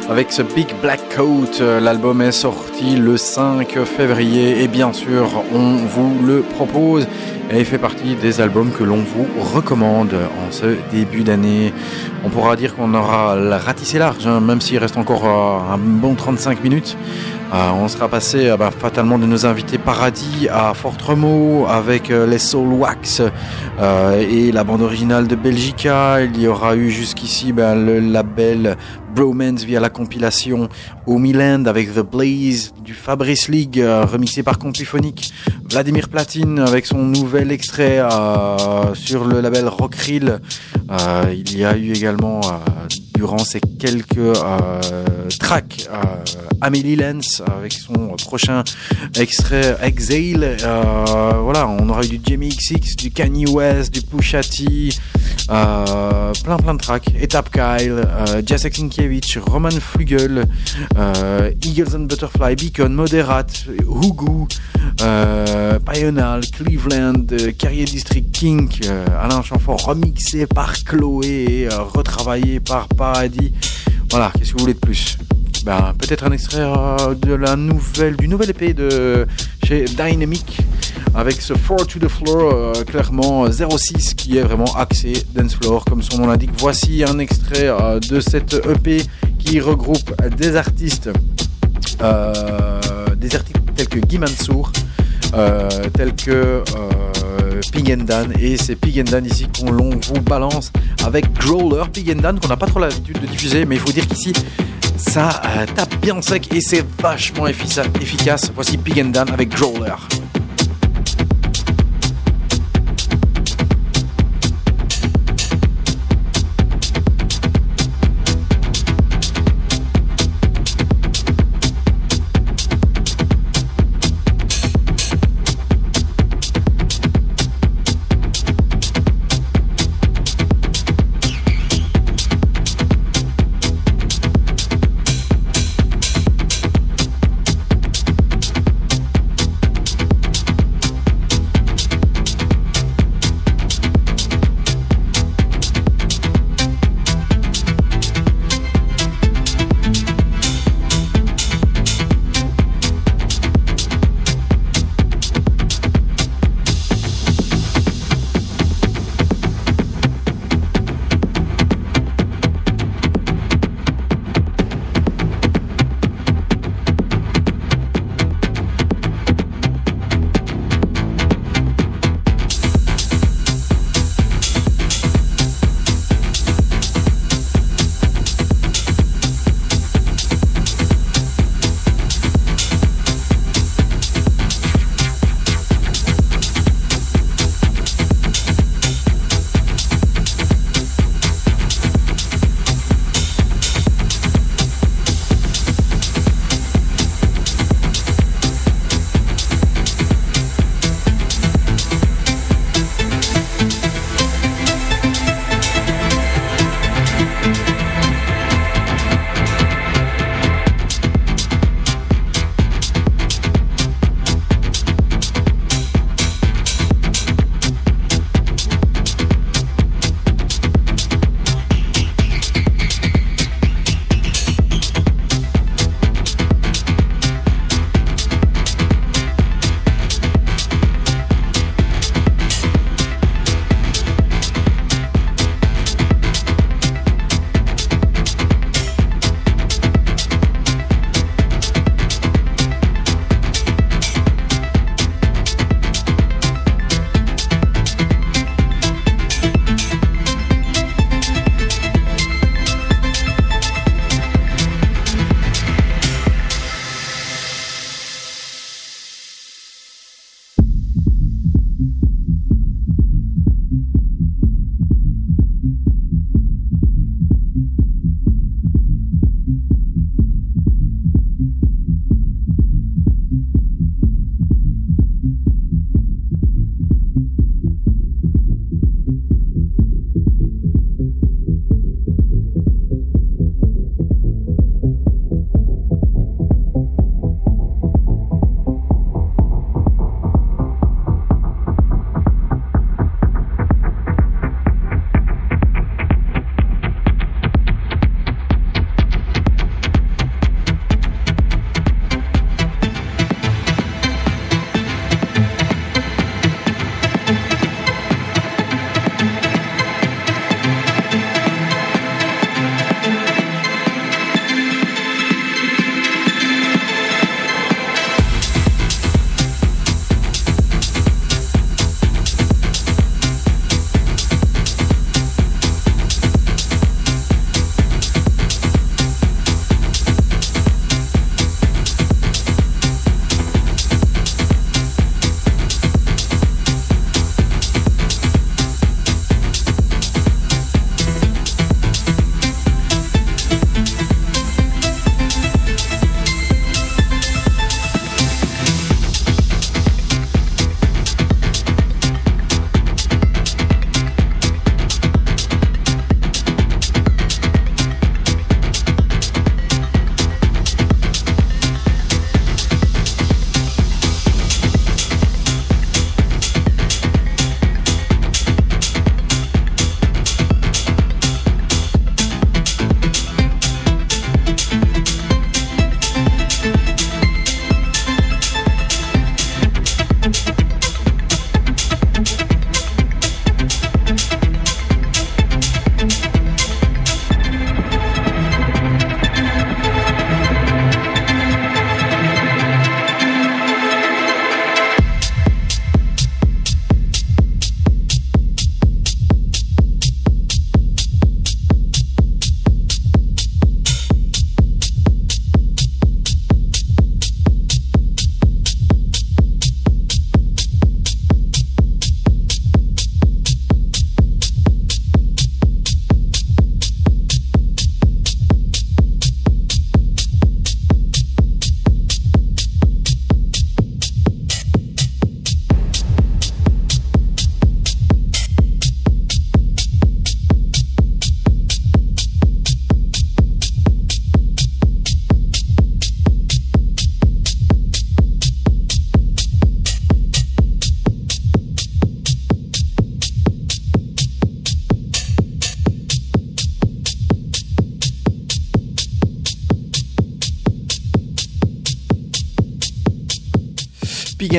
avec ce Big Black Coat. Euh, L'album est sorti le 5 février et bien sûr, on vous le propose. Et il fait partie des albums que l'on vous recommande en ce début d'année. On pourra dire qu'on aura ratissé large, hein, même s'il reste encore euh, un bon 35 minutes. On sera passé bah, fatalement de nos invités Paradis à Fort Remo avec les Soul Wax euh, et la bande originale de Belgica. Il y aura eu jusqu'ici bah, le label Bromance via la compilation Omiland avec The Blaze du Fabrice League euh, remixé par Compiphonique. Vladimir Platine avec son nouvel extrait euh, sur le label Rockrill. Euh, il y a eu également euh, durant ces quelques euh, tracks euh, Amélie Lenz avec son prochain extrait Exhale. Voilà, on aura eu du Jamie XX, du Kanye West, du Pusha T, euh, plein plein de tracks. Etap Kyle, Jacek Sinkiewicz, Roman Flügel, Eagles and Butterfly, Beacon, Moderat, Hugo, euh, Payonal, Cleveland, euh, Carrier District King, euh, Alain Chamfort remixé par Chloé euh, retravaillé par Paradis. Voilà, qu'est-ce que vous voulez de plus? Ben, peut-être un extrait euh, de la nouvelle, du nouvel épée de chez Dynamic avec ce 4 to the floor, euh, clairement euh, 06 qui est vraiment axé dance floor comme son nom l'indique. Voici un extrait euh, de cette EP qui regroupe des artistes, euh, des artistes tels que Guy Mansour, euh, tels que euh, Pig and Dan et c'est Pig and Dan ici qu'on l'on vous balance avec Growler Pig and Dan qu'on n'a pas trop l'habitude de diffuser mais il faut dire qu'ici ça euh, tape bien sec et c'est vachement effica- efficace. Voici Pig and Dan avec Growler.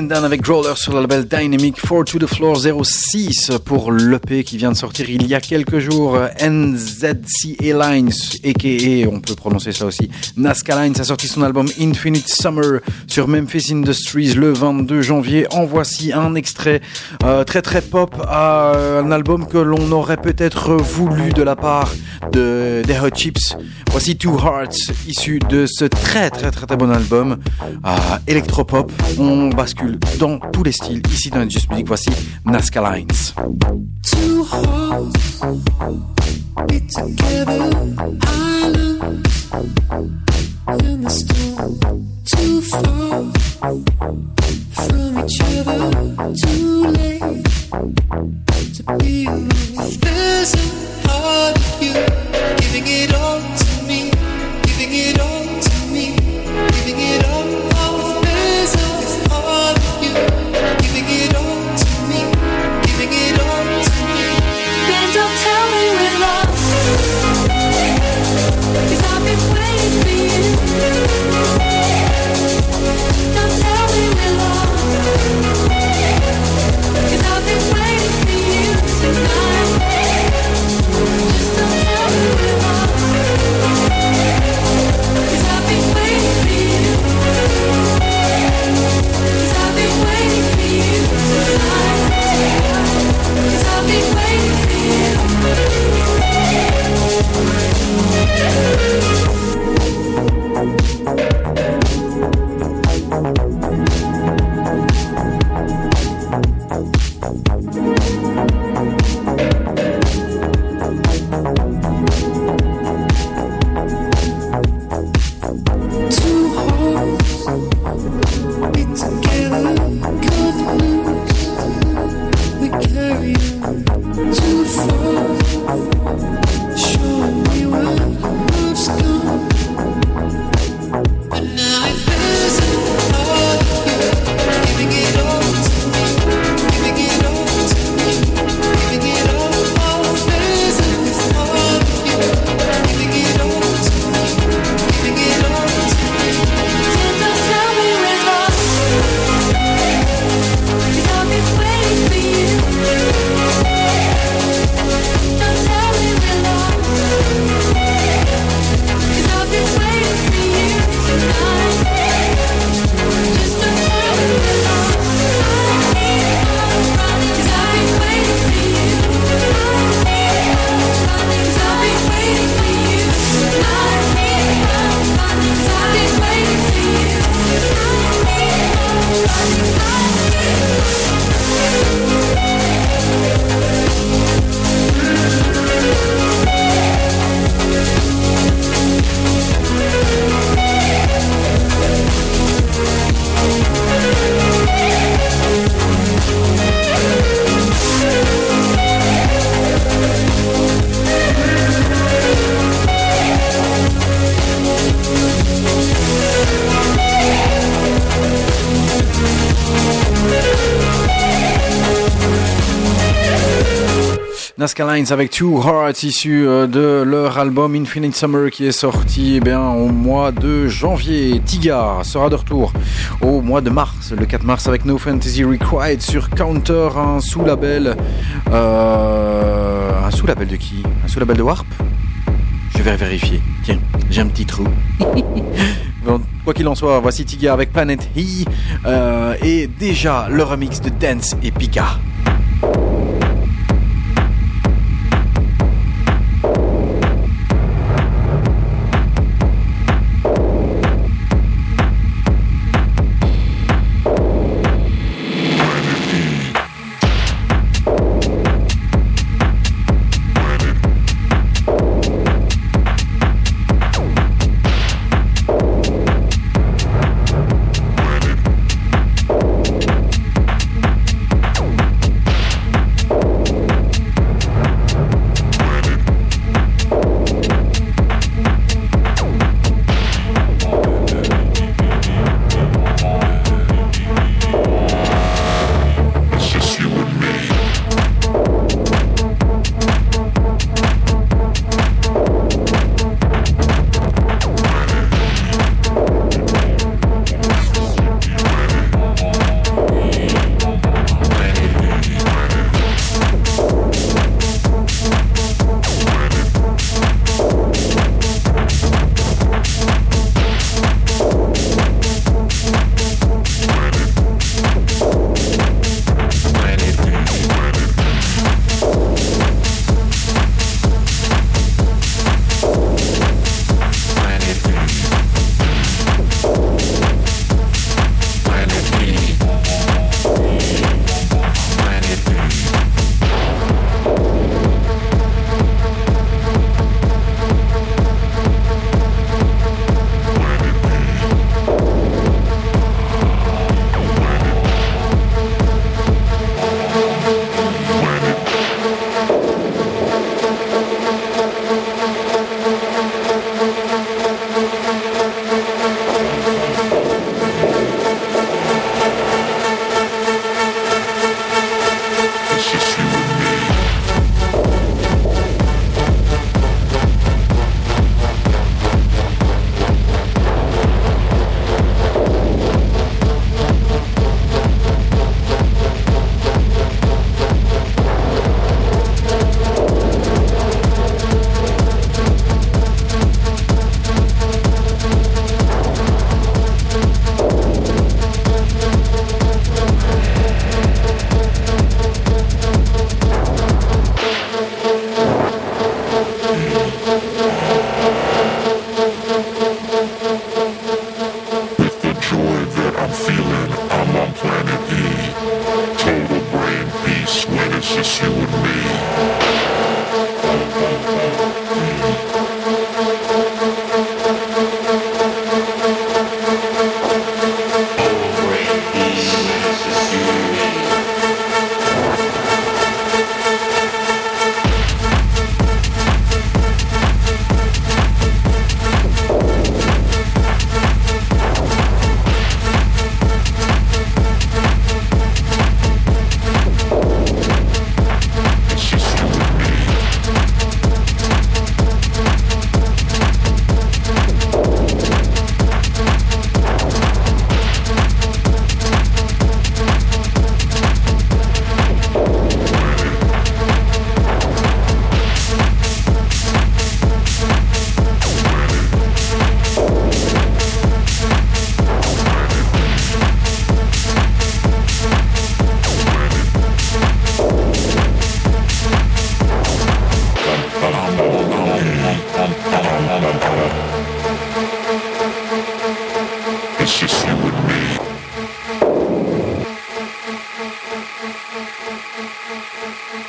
And Dan avec Growler sur le label Dynamic 4 to the Floor 06 pour l'EP qui vient de sortir il y a quelques jours. NZCA Lines, on peut prononcer ça aussi. Nazca Lines a sorti son album Infinite Summer sur Memphis Industries le 22 janvier. En voici un extrait euh, très très pop à un album que l'on aurait peut-être voulu de la part de, des Hot Chips. Voici Two Hearts, issu de ce très très très très bon album à Electropop. On bascule dans tous les styles. Ici dans Just Music, voici Nazca Lines. Nazca Lines avec Two Hearts issu euh, de leur album Infinite Summer qui est sorti eh bien, au mois de janvier. Tiga sera de retour au mois de mars, le 4 mars avec No Fantasy Required sur Counter, un sous-label. euh, un sous-label de qui? Un sous-label de Warp? Je vais vérifier. Tiens, j'ai un petit trou. Quoi qu'il en soit, voici Tiga avec Planet He euh, et déjà le remix de Dance et Pika.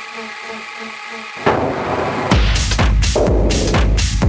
Thank you.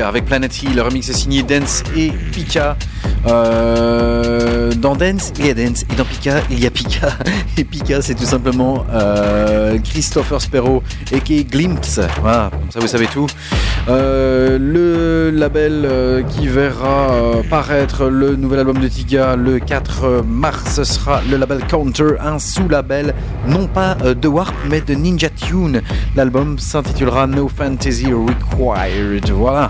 Avec Planet Hill, le remix est signé Dance et Pika. Euh, dans Dance, il y a Dance, et dans Pika, il y a Pika. Et Pika, c'est tout simplement euh, Christopher Sparrow et qui Glimpse. Voilà, comme ça vous savez tout. Euh, le label qui verra paraître le nouvel album de Tiga le 4 mars ce sera le label Counter, un sous-label non pas de Warp mais de Ninja Tune. L'album s'intitulera No Fantasy Required. Voilà.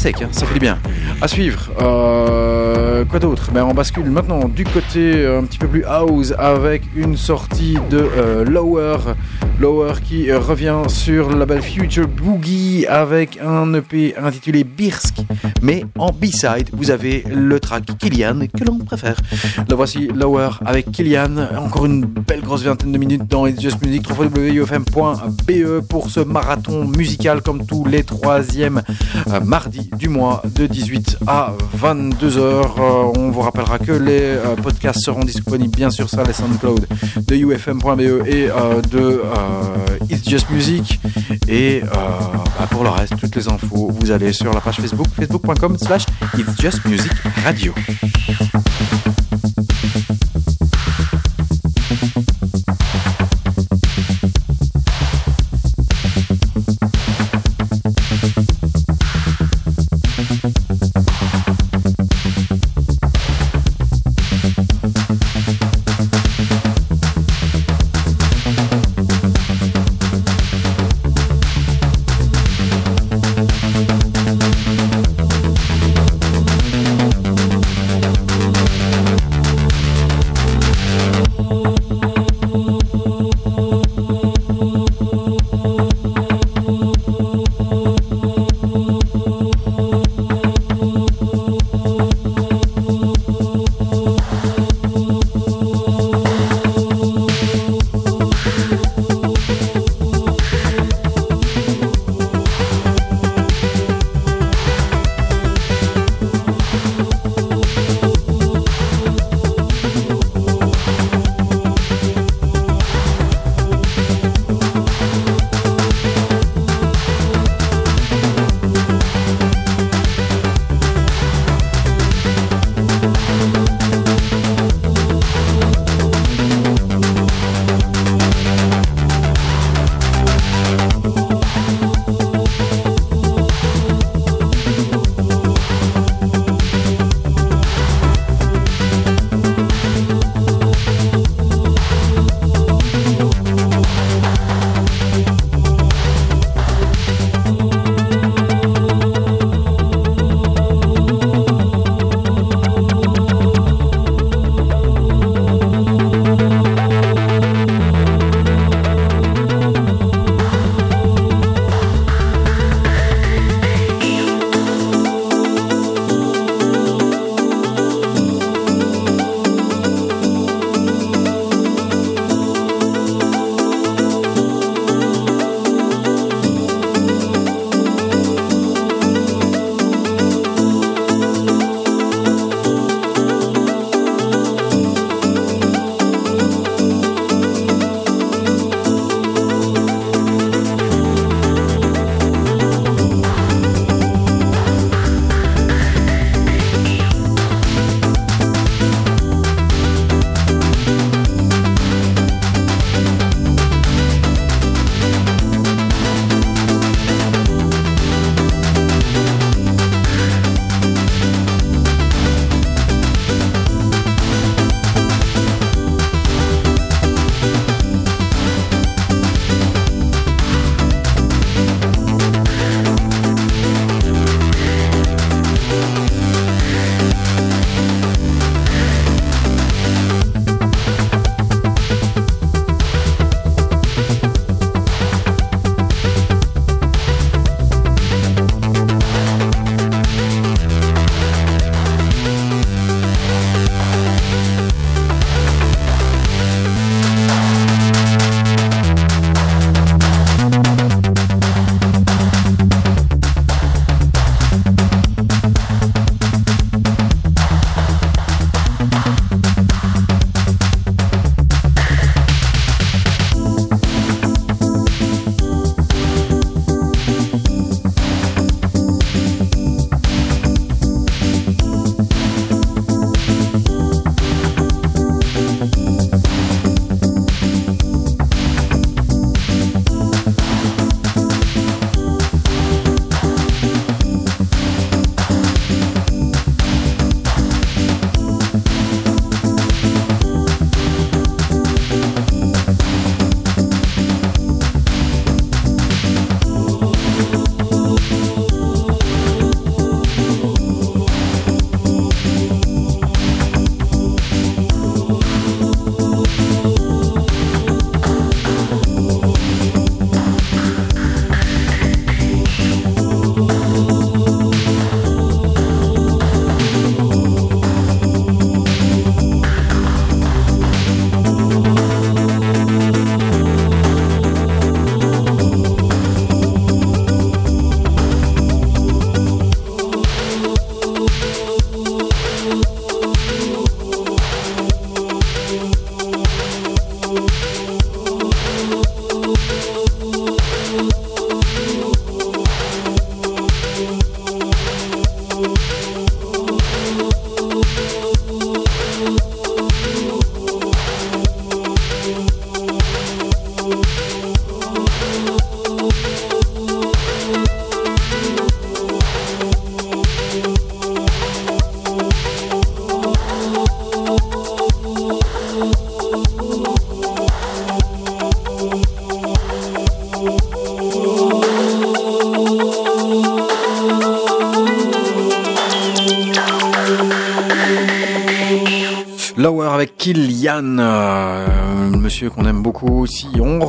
Sec, hein, ça fait du bien. À suivre. Euh, quoi d'autre? Ben, On bascule maintenant du côté euh, un petit peu plus house avec une sortie de euh, Lower. Lower qui revient sur le label Future Boogie avec un EP intitulé Birsk. Mais en B-side, vous avez le track Killian que l'on préfère. La voici Lower avec Killian. Encore une belle grosse vingtaine de minutes dans It's Just Music. www.ufm.be pour ce marathon musical comme tous les troisièmes mardis mois de 18 à 22h. Euh, on vous rappellera que les euh, podcasts seront disponibles bien sûr sur les SoundCloud de ufm.be et euh, de It's Just Music. Et bah, pour le reste, toutes les infos, vous allez sur la page Facebook, facebook.com slash It's Just Music Radio.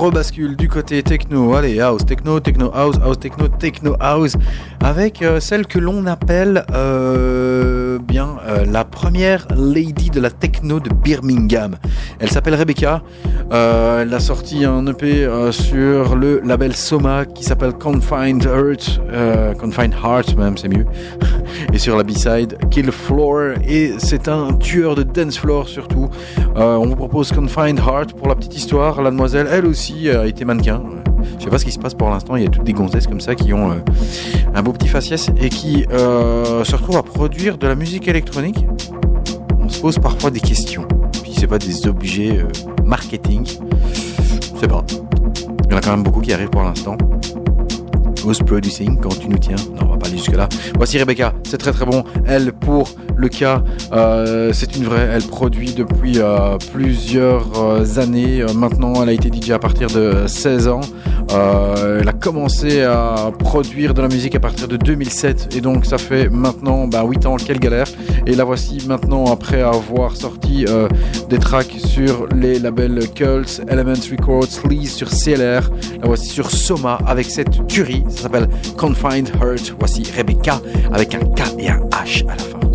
Rebascule du côté techno. Allez, house, techno, techno, house, house, techno, techno, house. Avec euh, celle que l'on appelle euh, bien euh, la première lady de la techno de Birmingham. Elle s'appelle Rebecca. Elle a sorti un EP sur le label Soma qui s'appelle Confined Heart. Confined Heart même, c'est mieux. Et sur la B-side, Kill Floor. Et c'est un tueur de dance floor surtout. Euh, on vous propose Confined Heart pour la petite histoire. La demoiselle, elle aussi, a été mannequin. Je sais pas ce qui se passe pour l'instant. Il y a toutes des gonzesses comme ça qui ont euh, un beau petit faciès et qui euh, se retrouvent à produire de la musique électronique. On se pose parfois des questions. Puis c'est pas des objets euh, marketing. Je sais pas. Il y en a quand même beaucoup qui arrivent pour l'instant. Ghost Producing, quand tu nous tiens. Non, on va pas aller jusque là. Voici Rebecca, c'est très très bon. Elle, pour le cas, euh, c'est une vraie. Elle produit depuis euh, plusieurs euh, années. Maintenant, elle a été DJ à partir de 16 ans. Elle a commencé à produire de la musique à partir de 2007 et donc ça fait maintenant bah, 8 ans quelle galère et la voici maintenant après avoir sorti des tracks sur les labels Cults, Elements Records, Sleaze sur CLR la voici sur Soma avec cette tuerie ça s'appelle Confined Heart voici Rebecca avec un K et un H à la fin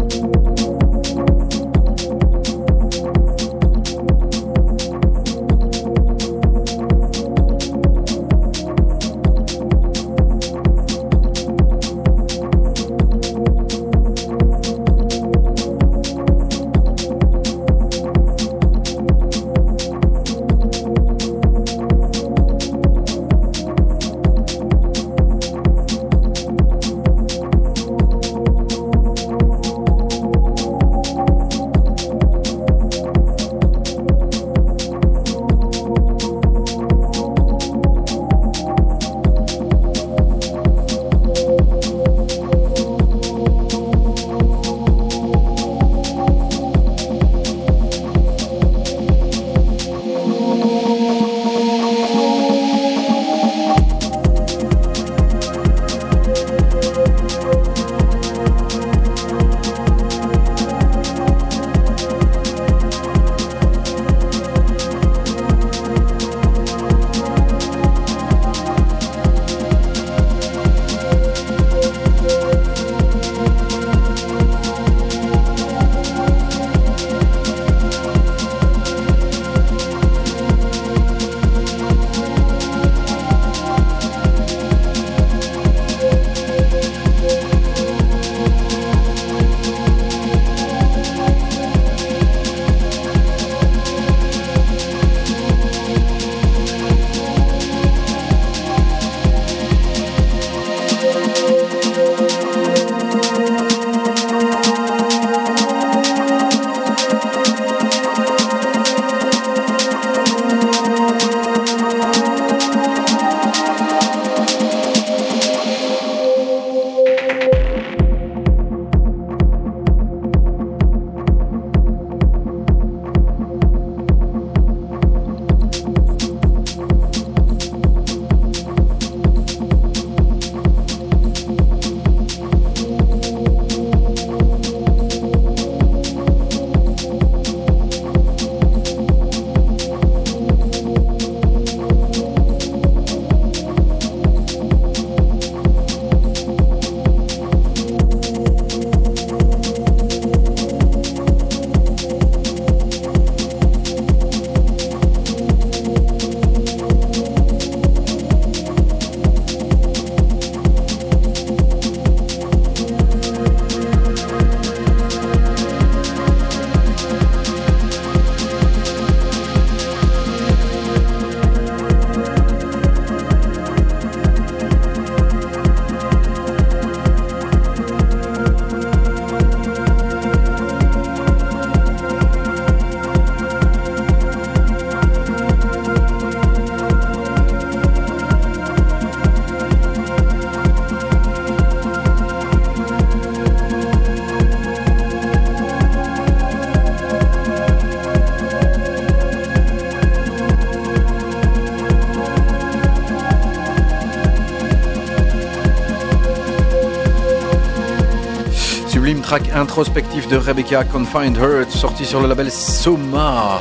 track introspectif de Rebecca Confined Heart, sorti sur le label Soma.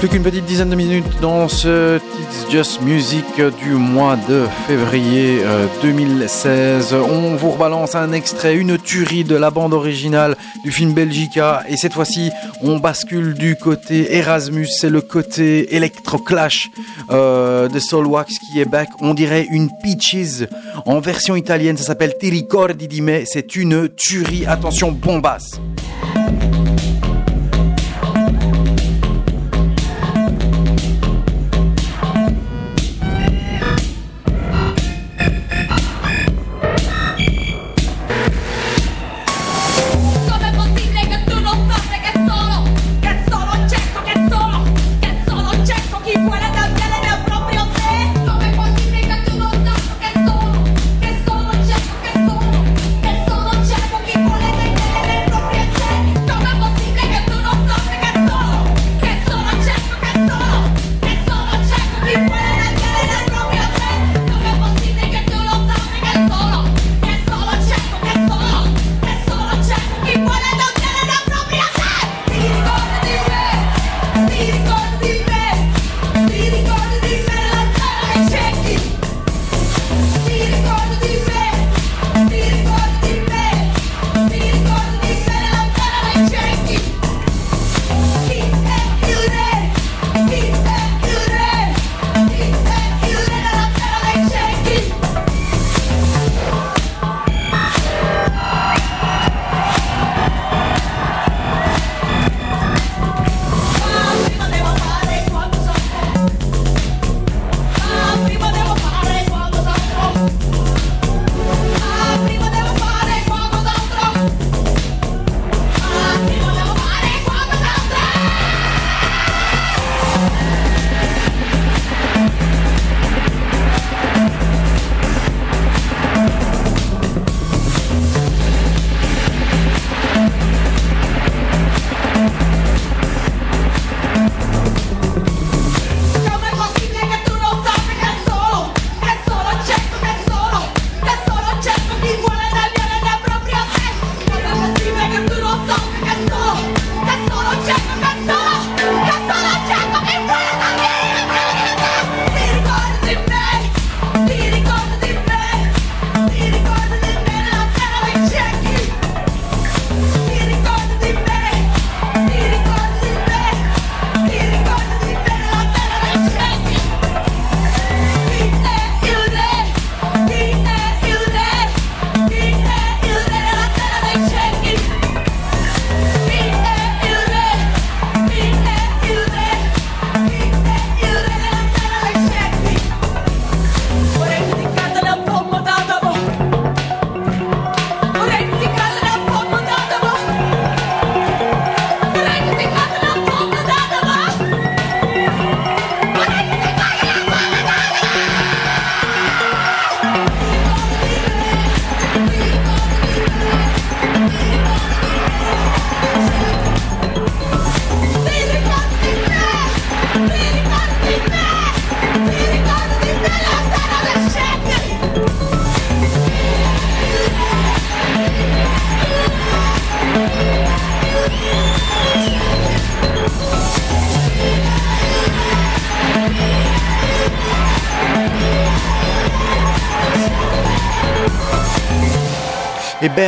Plus qu'une petite dizaine de minutes dans ce It's Just Music du mois de février euh, 2016. On vous rebalance un extrait, une tuerie de la bande originale du film Belgica. Et cette fois-ci, on bascule du côté Erasmus. C'est le côté Electroclash euh, de Soulwax qui est back. On dirait une Peaches en version italienne. Ça s'appelle Ti ricordi di. C'est une tuerie. Attention, bombasse.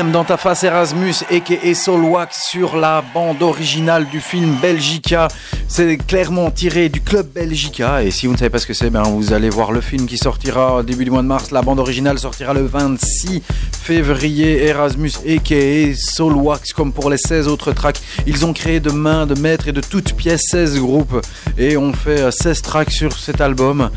Dans ta face Erasmus et Solwax sur la bande originale du film Belgica. C'est clairement tiré du club Belgica. Et si vous ne savez pas ce que c'est, ben vous allez voir le film qui sortira au début du mois de mars. La bande originale sortira le 26 février. Erasmus et Solwax, comme pour les 16 autres tracks. Ils ont créé de main de maître et de toutes pièces 16 groupes. Et on fait euh, 16 tracks sur cet album.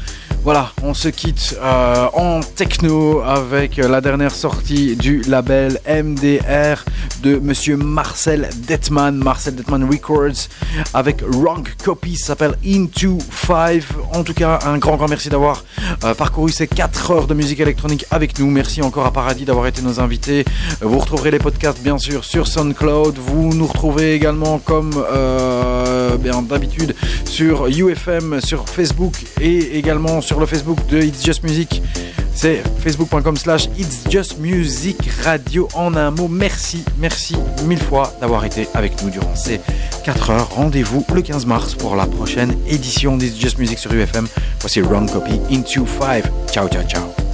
Voilà, on se quitte euh, en techno avec la dernière sortie du label MDR de monsieur Marcel Detman, Marcel Detman Records, avec Wrong Copy, s'appelle Into Five. En tout cas, un grand, grand merci d'avoir euh, parcouru ces 4 heures de musique électronique avec nous. Merci encore à Paradis d'avoir été nos invités. Vous retrouverez les podcasts, bien sûr, sur SoundCloud. Vous nous retrouvez également, comme euh, d'habitude, sur UFM, sur Facebook et également sur le Facebook de It's Just Music. C'est facebook.com slash It's Just Music Radio en un mot. Merci, merci mille fois d'avoir été avec nous durant ces 4 heures. Rendez-vous le 15 mars pour la prochaine édition d'It's Just Music sur UFM. Voici Wrong Copy Into 5. Ciao, ciao, ciao.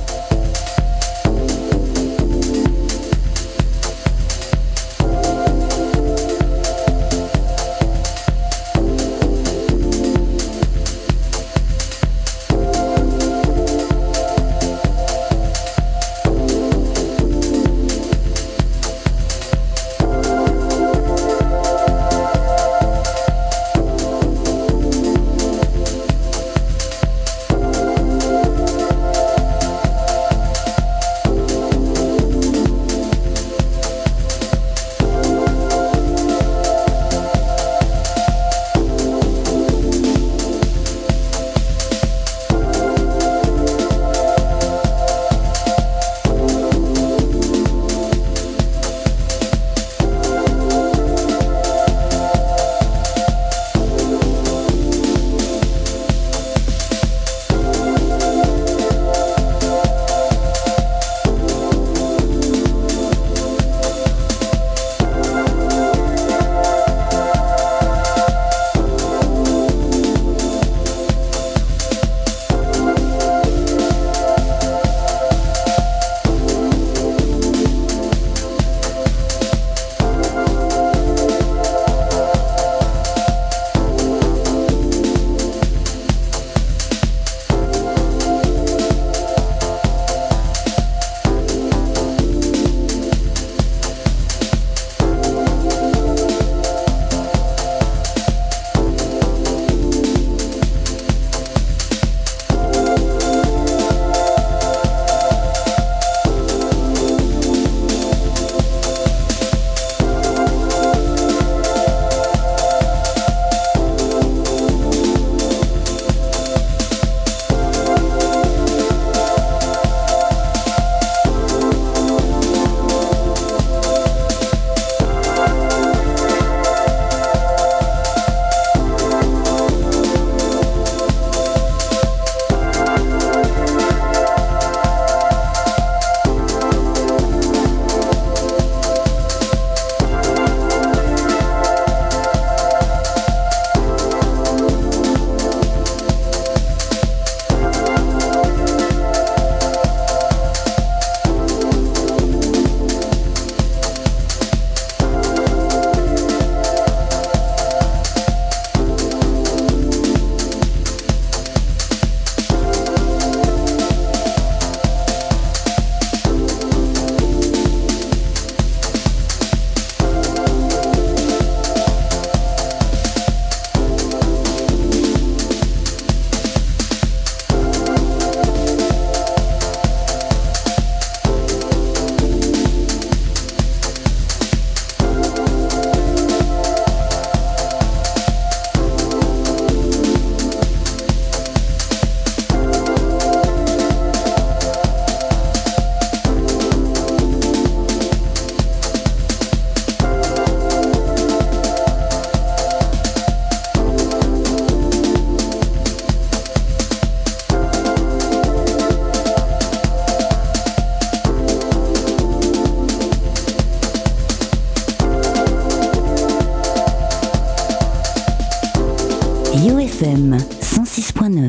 UFM 106.9